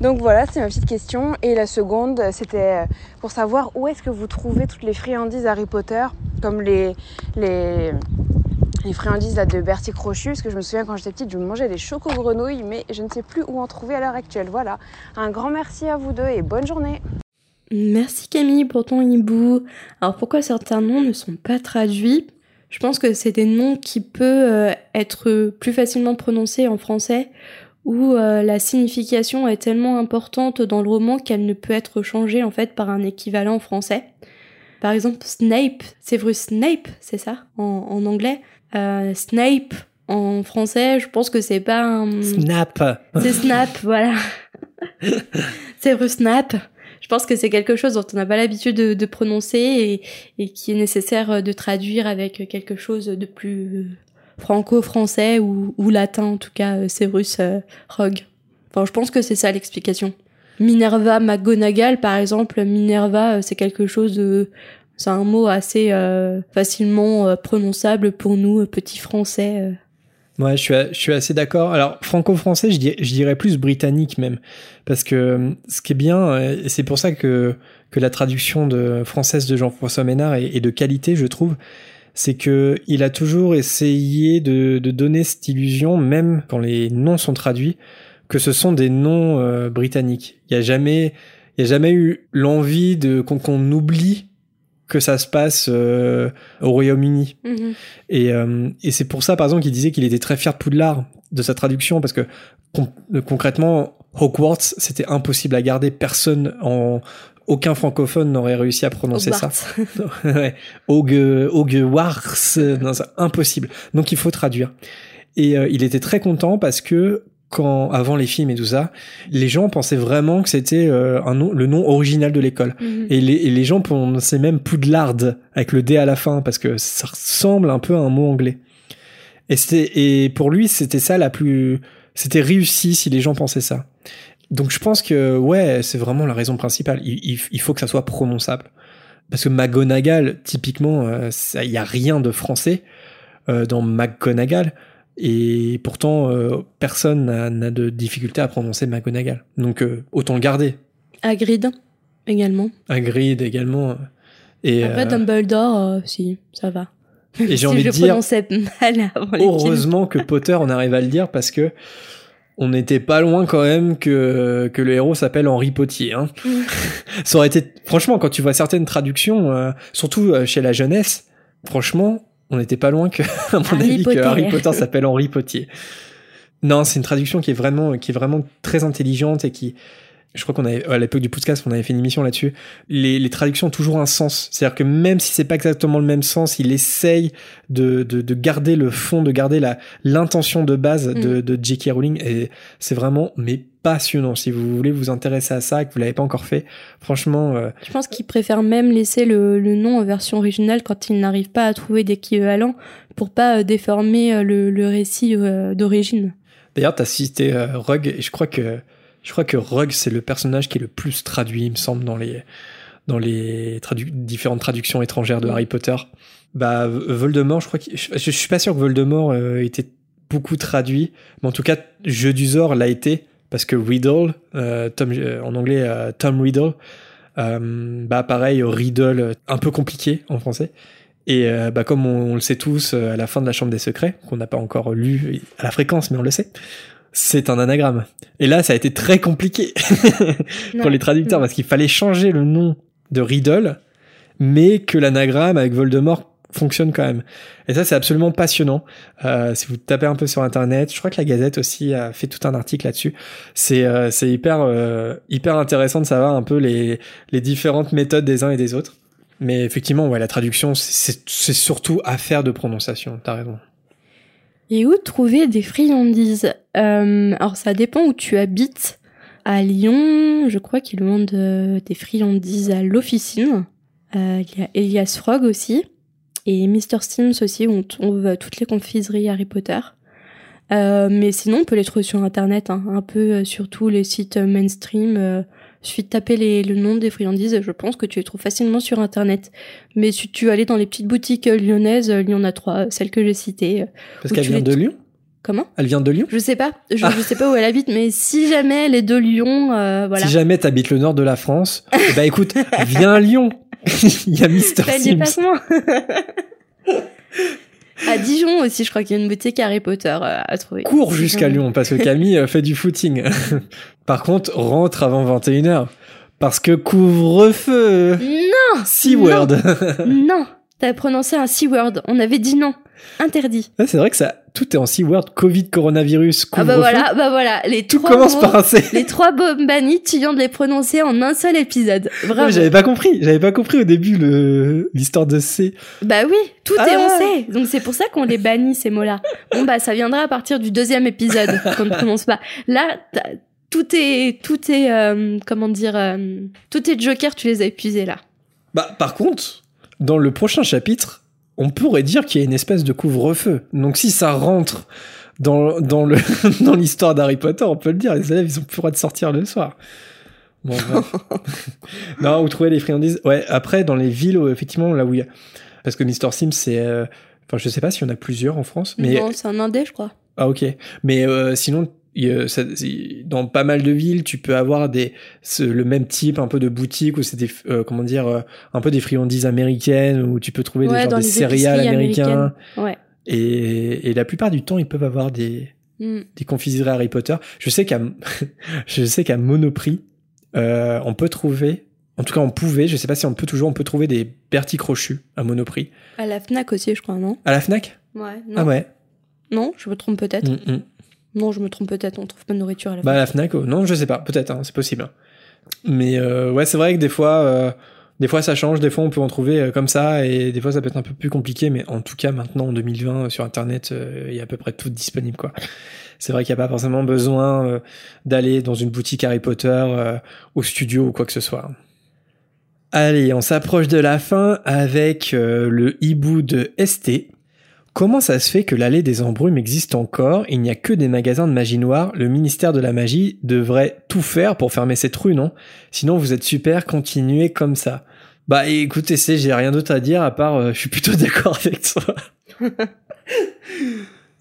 Donc voilà, c'est ma petite question. Et la seconde, c'était pour savoir où est-ce que vous trouvez toutes les friandises Harry Potter, comme les friandises de Bertie Crochu, parce que je me souviens quand j'étais petite, je mangeais des chocos grenouilles, mais je ne sais plus où en trouver à l'heure actuelle. Voilà, un grand merci à vous deux et bonne journée. Merci Camille pour ton hibou. Alors pourquoi certains noms ne sont pas traduits? Je pense que c'est des noms qui peuvent euh, être plus facilement prononcés en français où euh, la signification est tellement importante dans le roman qu'elle ne peut être changée en fait par un équivalent en français. Par exemple, Snape, c'est vrai Snape, c'est ça? En, en anglais? Euh, Snape en français, je pense que c'est pas un... Snap. C'est Snap, voilà. c'est vrai Snap je pense que c'est quelque chose dont on n'a pas l'habitude de, prononcer et, qui est nécessaire euh, de traduire avec quelque chose de plus euh, franco-français ou, latin, en tout cas, euh, Severus Rogue. Enfin, je pense que c'est ça l'explication. Minerva McGonagall, par exemple, Minerva, c'est quelque chose de... C'est un mot assez facilement prononçable pour nous, petits français. Ouais, je suis, je suis assez d'accord. Alors, franco-français, je, dirais plus britannique même. Parce que euh, ce qui est bien, euh, c'est pour ça que, que la traduction française de Jean-François Ménard est, de qualité, je trouve, c'est que il a toujours essayé de, de, donner cette illusion, même quand les noms sont traduits, que ce sont des noms euh, britanniques. Il y a jamais, a jamais eu l'envie qu'on oublie que ça se passe euh, au Royaume-Uni. Mhm. Et, euh, et c'est pour ça, par exemple, qu'il disait qu'il était très fier de Poudlard, de sa traduction, parce que concrètement, Hogwarts, c'était impossible à garder. Personne en aucun francophone n'aurait réussi à prononcer ça. ouais. Hogwarts, non, c'est impossible. Donc il faut traduire. Et euh, il était très content parce que quand avant les films et tout ça, les gens pensaient vraiment que c'était euh, un nom, le nom original de l'école. Mhm. Et, les, et les gens pensaient même Poudlard avec le D à la fin parce que ça ressemble un peu à un mot anglais. Et c'était et pour lui c'était ça la plus c'était réussi si les gens pensaient ça. Donc je pense que ouais c'est vraiment la raison principale. Il, il, faut que ça soit prononçable parce que McGonagall typiquement euh, il y a rien de français euh, dans McGonagall et pourtant, euh, personne n'a de difficulté à prononcer McGonagall. Donc euh, autant le garder. Hagrid également. Hagrid également. Et, Après euh, Dumbledore, si, ça va. Et j'ai envie de dire, mal heureusement que Potter on arrive à le dire parce que on n'était pas loin quand même que, que le héros s'appelle Henri Potier. Hein. Mm. ça aurait été, franchement, quand tu vois certaines traductions, surtout chez la jeunesse, franchement, on n'était pas loin que, à mon avis, que Harry Potter s'appelle Henri Potier. Non, c'est une traduction qui est vraiment, qui est vraiment très intelligente et qui, je crois qu'on avait, à l'époque du podcast, on avait fait une émission là-dessus. Les, les, traductions ont toujours un sens. C'est-à-dire que même si c'est pas exactement le même sens, il essaye de, de, de garder le fond, de garder la, l'intention de base de, mm. de J.K. Rowling et c'est vraiment, mais passionnant. Si vous voulez vous intéresser à ça et que vous l'avez pas encore fait, franchement. Euh, je pense qu'il préfère même laisser le, le, nom en version originale quand il n'arrive pas à trouver d'équivalent pour pas euh, déformer euh, le, le récit d'origine. D'ailleurs, tu as cité Rug et je crois que je crois que Rug c'est le personnage qui est le plus traduit, il me semble, dans les dans les différentes traductions étrangères de Harry Potter. Bah Voldemort, je crois que je, je, suis pas sûr que Voldemort était beaucoup traduit, mais en tout cas Jeu du Zor l'a été parce que Riddle, euh, Tom, euh, en anglais euh, Tom Riddle, bah pareil, Riddle, un peu compliqué en français. Et bah comme on, le sait tous, à la fin de la Chambre des Secrets, qu'on n'a pas encore lu à la fréquence, mais on le sait, c'est un anagramme. Et là, ça a été très compliqué pour les traducteurs, parce qu'il fallait changer le nom de Riddle, mais que l'anagramme avec Voldemort fonctionne quand même. Et ça, c'est absolument passionnant. Euh, si vous tapez un peu sur Internet, je crois que la Gazette aussi a fait tout un article là-dessus. C'est euh, c'est hyper euh, hyper intéressant de savoir un peu les les différentes méthodes des uns et des autres. Mais effectivement, ouais, la traduction, c'est surtout affaire de prononciation. T'as raison. Et où trouver des friandises? Euh, Alors ça dépend où tu habites. À Lyon, je crois qu'ils vendent euh, des friandises à l'officine. Euh, Il y a Elias Frog aussi. Et Mr. Sims aussi, où on trouve toutes les confiseries Harry Potter. Euh, mais sinon, on peut les trouver sur Internet, hein, un peu euh, sur tous les sites euh, mainstream. Euh, suffit de taper les- le nom des friandises, je pense que tu les trouves facilement sur Internet. Mais si tu aller dans les petites boutiques lyonnaises, il y en a trois, celles que j'ai citées. Parce qu'elle vient de Lyon Comment? Elle vient de Lyon Je sais pas, je, Ah. je sais pas où elle habite, mais si jamais elle est de Lyon, voilà. Si jamais t'habites le nord de la France, ben écoute, viens à Lyon. Il y a. Fais le Sims. déplacement. à Dijon aussi, je crois qu'il y a une boutique Harry Potter euh, à trouver. Cours jusqu'à Lyon parce que Camille euh, fait du footing. Par contre, rentre avant 21h. Parce que couvre-feu. Non Sea-word. Non T'as prononcé un C-word, on avait dit non. Interdit. C'est vrai que ça, tout est en Sea-word. Covid, coronavirus, Ah bah voilà, bah voilà, les Tout trois commence mots, par un C. Les trois bombes bannies, tu viens de les prononcer en un seul épisode. Bravo. J'avais pas compris. J'avais pas compris au début le l'histoire de C. Bah oui, tout Ah est en ouais. C. Donc c'est pour ça qu'on les bannit ces mots-là. Bon bah ça viendra à partir du deuxième épisode qu'on ne prononce pas. Là, tout est, tout est, euh, comment dire, euh, tout est joker. Tu les as épuisés là. Bah, par contre, dans le prochain chapitre, on pourrait dire qu'il y a une espèce de couvre-feu. Donc si ça rentre dans, dans le dans l'histoire d'Harry Potter, on peut le dire, les élèves, ils ont plus le droit de sortir le soir. Bon, non, où trouver les friandises Ouais, après, dans les villes, où, effectivement, là où il y a... Parce que Mr. Sims, c'est... euh, Enfin, je sais pas s'il y en a plusieurs en France, mais... Non, c'est un indé, je crois. Ah ok. Mais euh, sinon, il ça- dans pas mal de villes, tu peux avoir des ce- le même type un peu de boutique où c'est des euh, comment dire euh, un peu des friandises américaines où tu peux trouver des, genre des les céréales américains. américaines. Ouais. Et, et la plupart du temps, ils peuvent avoir des Mm. des confiseries Harry Potter. Je sais qu'à je sais qu'à Monoprix, euh, on peut trouver en tout cas, on pouvait, je sais pas si on peut toujours, on peut trouver des Bertie Crochus à Monoprix. À la Fnac aussi, je crois, non? À la Fnac? Ouais. Non. Ah ouais? Non, je me trompe peut-être. Mm, mm. Non, je me trompe peut-être. On trouve pas de nourriture à la Bah, à la Fnac, oh, non, je sais pas, peut-être, hein, c'est possible. Mais euh, ouais, c'est vrai que des fois, euh, des fois ça change, des fois on peut en trouver euh, comme ça, et des fois ça peut être un peu plus compliqué, mais en tout cas maintenant en 2020 euh, sur Internet, il y a à peu près tout disponible, quoi. C'est vrai qu'il n'y a pas forcément besoin d'aller dans une boutique Harry Potter, euh, au studio ou quoi que ce soit. Allez, on s'approche de la fin avec euh, le hibou de ST. Comment ça se fait que l'allée des embrumes existe encore? Il n'y a que des magasins de magie noire. Le ministère de la magie devrait tout faire pour fermer cette rue, non? Sinon, vous êtes super, continuez comme ça. Bah écoutez, c'est, j'ai rien d'autre à dire à part, euh, je suis plutôt d'accord avec toi.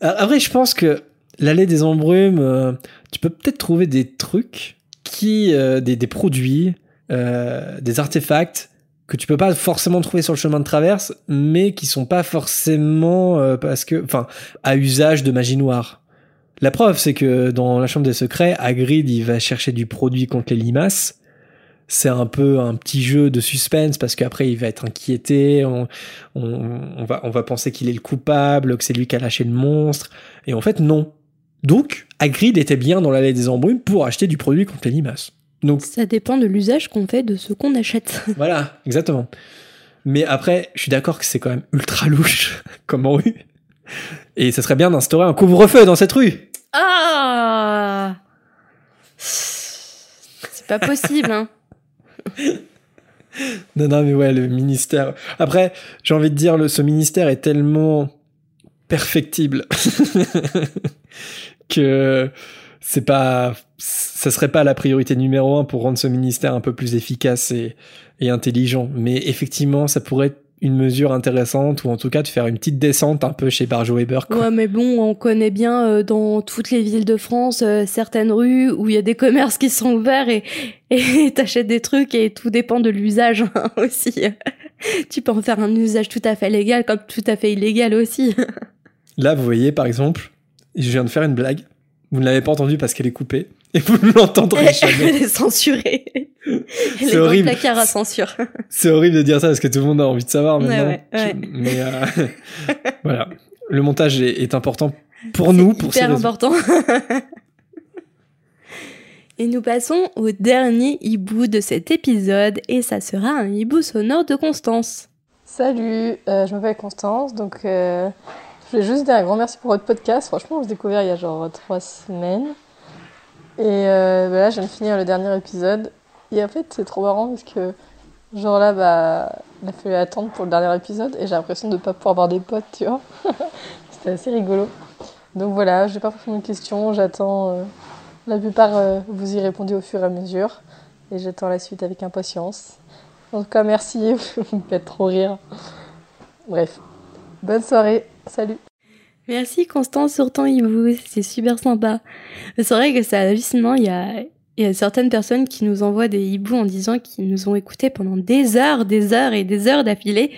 Après, je pense que l'allée des embrumes, euh, tu peux peut-être trouver des trucs qui, euh, des, des produits, des artefacts que tu peux pas forcément trouver sur le chemin de traverse, mais qui sont pas forcément euh, parce que, enfin, à usage de magie noire. La preuve, c'est que dans la chambre des secrets, Hagrid, il va chercher du produit contre les limaces. C'est un peu un petit jeu de suspense parce qu'après il va être inquiété, on, on, va, on va penser qu'il est le coupable, que c'est lui qui a lâché le monstre. Et en fait, non. Donc, Hagrid était bien dans l'allée des embrumes pour acheter du produit contre les limaces. Donc, Ça dépend de l'usage qu'on fait de ce qu'on achète. voilà, exactement. Mais après, je suis d'accord que c'est quand même ultra louche comme rue. Et ça serait bien d'instaurer un couvre-feu dans cette rue. Ah C'est pas possible, hein. Non, non, mais ouais, le ministère. Après, j'ai envie de dire, le, ce ministère est tellement perfectible que c'est pas, ça serait pas la priorité numéro un pour rendre ce ministère un peu plus efficace et, et intelligent. Mais effectivement, ça pourrait être une mesure intéressante ou en tout cas de faire une petite descente un peu chez Barjo Weber. Quoi. Ouais, mais bon, on connaît bien euh, dans toutes les villes de France euh, certaines rues où il y a des commerces qui sont ouverts et et t'achètes des trucs et tout dépend de l'usage hein, aussi. tu peux en faire un usage tout à fait légal comme tout à fait illégal aussi. Là, vous voyez, par exemple, je viens de faire une blague. Vous ne l'avez pas entendue parce qu'elle est coupée. Et vous ne l'entendrez jamais. Elle est censurée. Elle est, horrible. le placard à censure. C'est horrible de dire ça parce que tout le monde a envie de savoir Ouais, maintenant. ouais, ouais. Je- Mais euh, voilà. Le montage est, est important pour nous, pour ces Hyper raisons. important. Et nous passons au dernier hibou de cet épisode et ça sera un hibou sonore de Constance. Salut, euh, je m'appelle Constance, donc euh, je voulais juste dire un grand merci pour votre podcast. Franchement, je l'ai découvert il y a genre trois semaines. Et euh, bah là, je viens de finir le dernier épisode. Et en fait, c'est trop marrant parce que, genre là, bah, il a fallu attendre pour le dernier épisode et j'ai l'impression de ne pas pouvoir avoir des potes, tu vois. C'était assez rigolo. Donc voilà, je vais pas forcément de questions, j'attends. la plupart, vous y répondez au fur et à mesure. Et j'attends la suite avec impatience. En tout cas, merci, vous me faites trop rire. Bref, bonne soirée, salut. Merci Constance sur ton hibou, c'est super sympa. C'est vrai que c'est hallucinant, il y a, il y a certaines personnes qui nous envoient des hiboux en disant qu'ils nous ont écoutés pendant des heures, des heures et des heures d'affilée.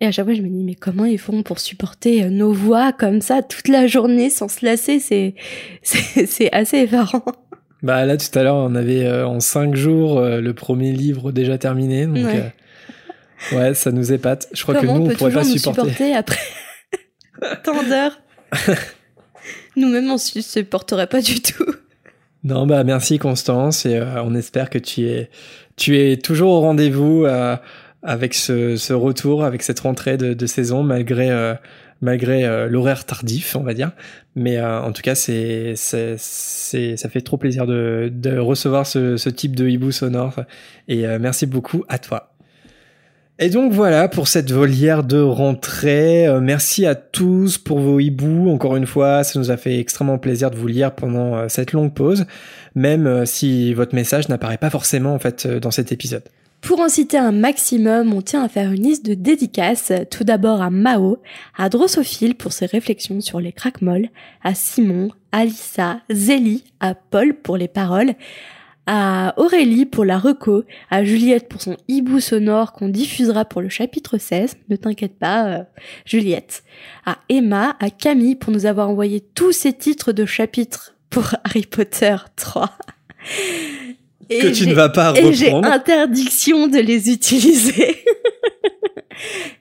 Et à chaque fois, je me dis, mais comment ils font pour supporter nos voix comme ça toute la journée sans se lasser? C'est, c'est assez effarant. Bah là tout à l'heure on avait euh, en cinq jours euh, le premier livre déjà terminé donc ouais, euh, ouais ça nous épate. Je crois que nous on, pourrait pas supporter. supporter après? Tant d'heures. Nous-mêmes on se supporterait pas du tout. Non bah merci Constance et on espère que tu es tu es toujours au rendez-vous avec ce, ce, retour avec cette rentrée de, de saison malgré malgré euh, l'horaire tardif, on va dire. Mais euh, en tout cas, c'est, c'est, ça fait trop plaisir de, de recevoir ce, ce, type de hibou sonore. Et euh, merci beaucoup à toi. Et donc voilà pour cette volière de rentrée. merci à tous pour vos hiboux. Encore une fois, ça nous a fait extrêmement plaisir de vous lire pendant cette longue pause, même si votre message n'apparaît pas forcément en fait dans cet épisode. Pour en citer un maximum, on tient à faire une liste de dédicaces, tout d'abord à Mao, à Drosophile pour ses réflexions sur les craquemolles, à Simon, à Lisa, Zélie, à Paul pour les paroles, à Aurélie pour la reco, à Juliette pour son hibou sonore qu'on diffusera pour le chapitre 16, ne t'inquiète pas, euh, Juliette, à Emma, à Camille pour nous avoir envoyé tous ces titres de chapitres pour Harry Potter 3 que tu ne vas pas reprendre. Et j'ai interdiction de les utiliser.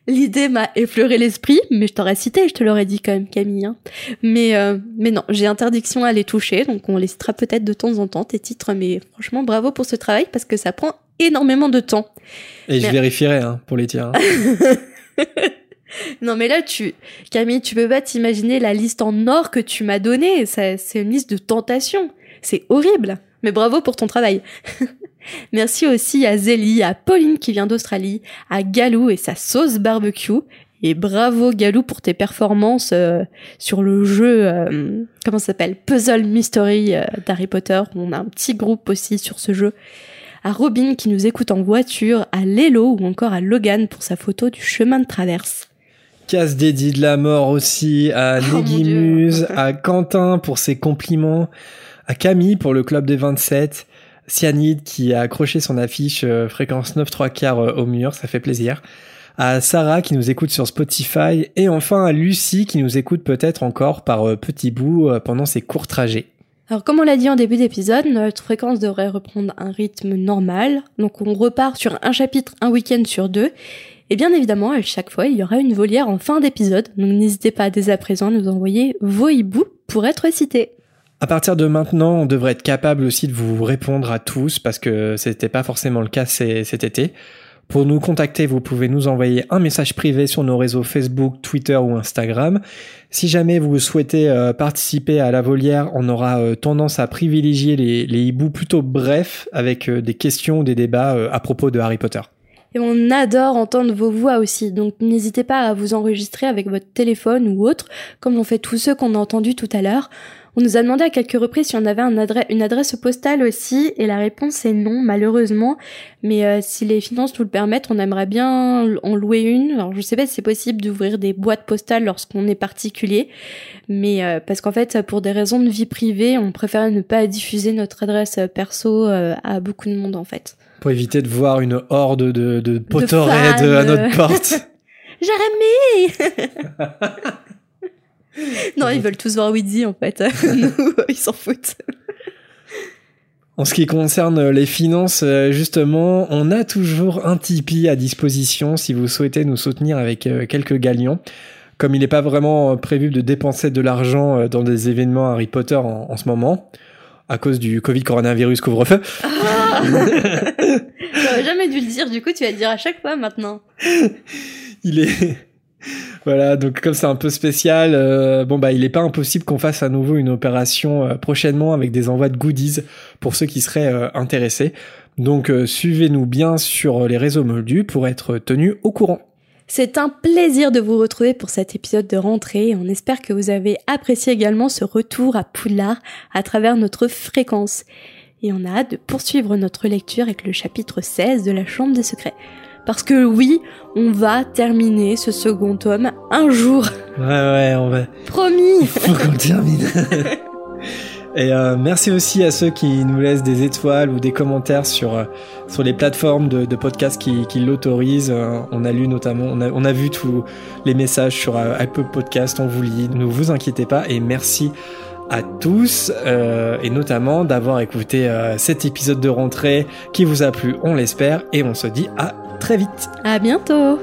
L'idée m'a effleuré l'esprit, mais je t'aurais cité, je te l'aurais dit quand même, Camille. Hein. Mais euh, mais non, j'ai interdiction à les toucher, donc on les citera peut-être de temps en temps tes titres. Mais franchement, bravo pour ce travail parce que ça prend énormément de temps. Et je vérifierai hein, pour les tiens. non mais là tu Camille, tu peux pas t'imaginer la liste en or que tu m'as donnée. C'est une liste de tentations. C'est horrible mais bravo pour ton travail. Merci aussi à Zélie, à Pauline qui vient d'Australie, à Galou et sa sauce barbecue. Et bravo Galou pour tes performances euh, sur le jeu, euh, comment ça s'appelle Puzzle Mystery euh, d'Harry Potter. On a un petit groupe aussi sur ce jeu. À Robin qui nous écoute en voiture, à Lelo ou encore à Logan pour sa photo du chemin de traverse. Casse dédié de la mort aussi, à oh Muse, à Quentin pour ses compliments, à Camille pour le club des 27, Cyanide qui a accroché son affiche euh, fréquence 9 3 quarts euh, au mur, ça fait plaisir. À Sarah qui nous écoute sur Spotify et enfin à Lucie qui nous écoute peut-être encore par euh, petits bouts pendant ses courts trajets. Alors comme on l'a dit en début d'épisode, notre fréquence devrait reprendre un rythme normal, donc on repart sur un chapitre un week-end sur deux. Et bien évidemment, à chaque fois, il y aura une volière en fin d'épisode, donc n'hésitez pas dès à présent à nous envoyer vos hiboux pour être cités. À partir de maintenant, on devrait être capable aussi de vous répondre à tous parce que c'était pas forcément le cas cet été. Pour nous contacter, vous pouvez nous envoyer un message privé sur nos réseaux Facebook, Twitter ou Instagram. Si jamais vous souhaitez euh, participer à la volière, on aura euh, tendance à privilégier les, les hiboux plutôt brefs avec euh, des questions ou des débats à propos de Harry Potter. Et on adore entendre vos voix aussi, donc n'hésitez pas à vous enregistrer avec votre téléphone ou autre, comme l'ont fait tous ceux qu'on a entendus tout à l'heure. On nous a demandé à quelques reprises si on avait un adresse, une adresse postale aussi, et la réponse est non, malheureusement. Mais euh, si les finances nous le permettent, on aimerait bien en louer une. Alors je sais pas si c'est possible d'ouvrir des boîtes postales lorsqu'on est particulier, mais euh, parce qu'en fait, pour des raisons de vie privée, on préfère ne pas diffuser notre adresse perso euh, à beaucoup de monde en fait. Pour éviter de voir une horde de, de Potterhead à notre porte. Jérémy non, ils veulent tous voir Weezy en fait. Nous, ils s'en foutent. En ce qui concerne les finances, euh, justement, on a toujours un Tipeee à disposition si vous souhaitez nous soutenir avec euh, quelques galions. Comme il n'est pas vraiment prévu de dépenser de l'argent euh, dans des événements Harry Potter en, ce moment, à cause du Covid coronavirus couvre-feu. Ah J'aurais jamais dû le dire, du coup tu vas le dire à chaque fois maintenant. il est voilà, donc comme c'est un peu spécial, euh, bon bah il est pas impossible qu'on fasse à nouveau une opération euh, prochainement avec des envois de goodies pour ceux qui seraient euh, intéressés. Donc suivez-nous bien sur les réseaux moldus pour être tenus au courant. C'est un plaisir de vous retrouver pour cet épisode de rentrée. On espère que vous avez apprécié également ce retour à Poudlard à travers notre fréquence. Et on a hâte de poursuivre notre lecture avec le chapitre 16 de la Chambre des Secrets. Parce que oui, on va terminer ce second tome un jour. Ouais, ouais, on va. Promis Faut qu'on termine. Et euh, merci aussi à ceux qui nous laissent des étoiles ou des commentaires sur euh, sur les plateformes de, de podcasts qui, qui l'autorisent. Euh, on a lu notamment, on a, on a vu tous les messages sur Apple Podcast. On vous lit. Ne vous inquiétez pas. Et merci à tous euh, et notamment d'avoir écouté euh, cet épisode de rentrée qui vous a plu, on l'espère, et on se dit à très vite. À bientôt.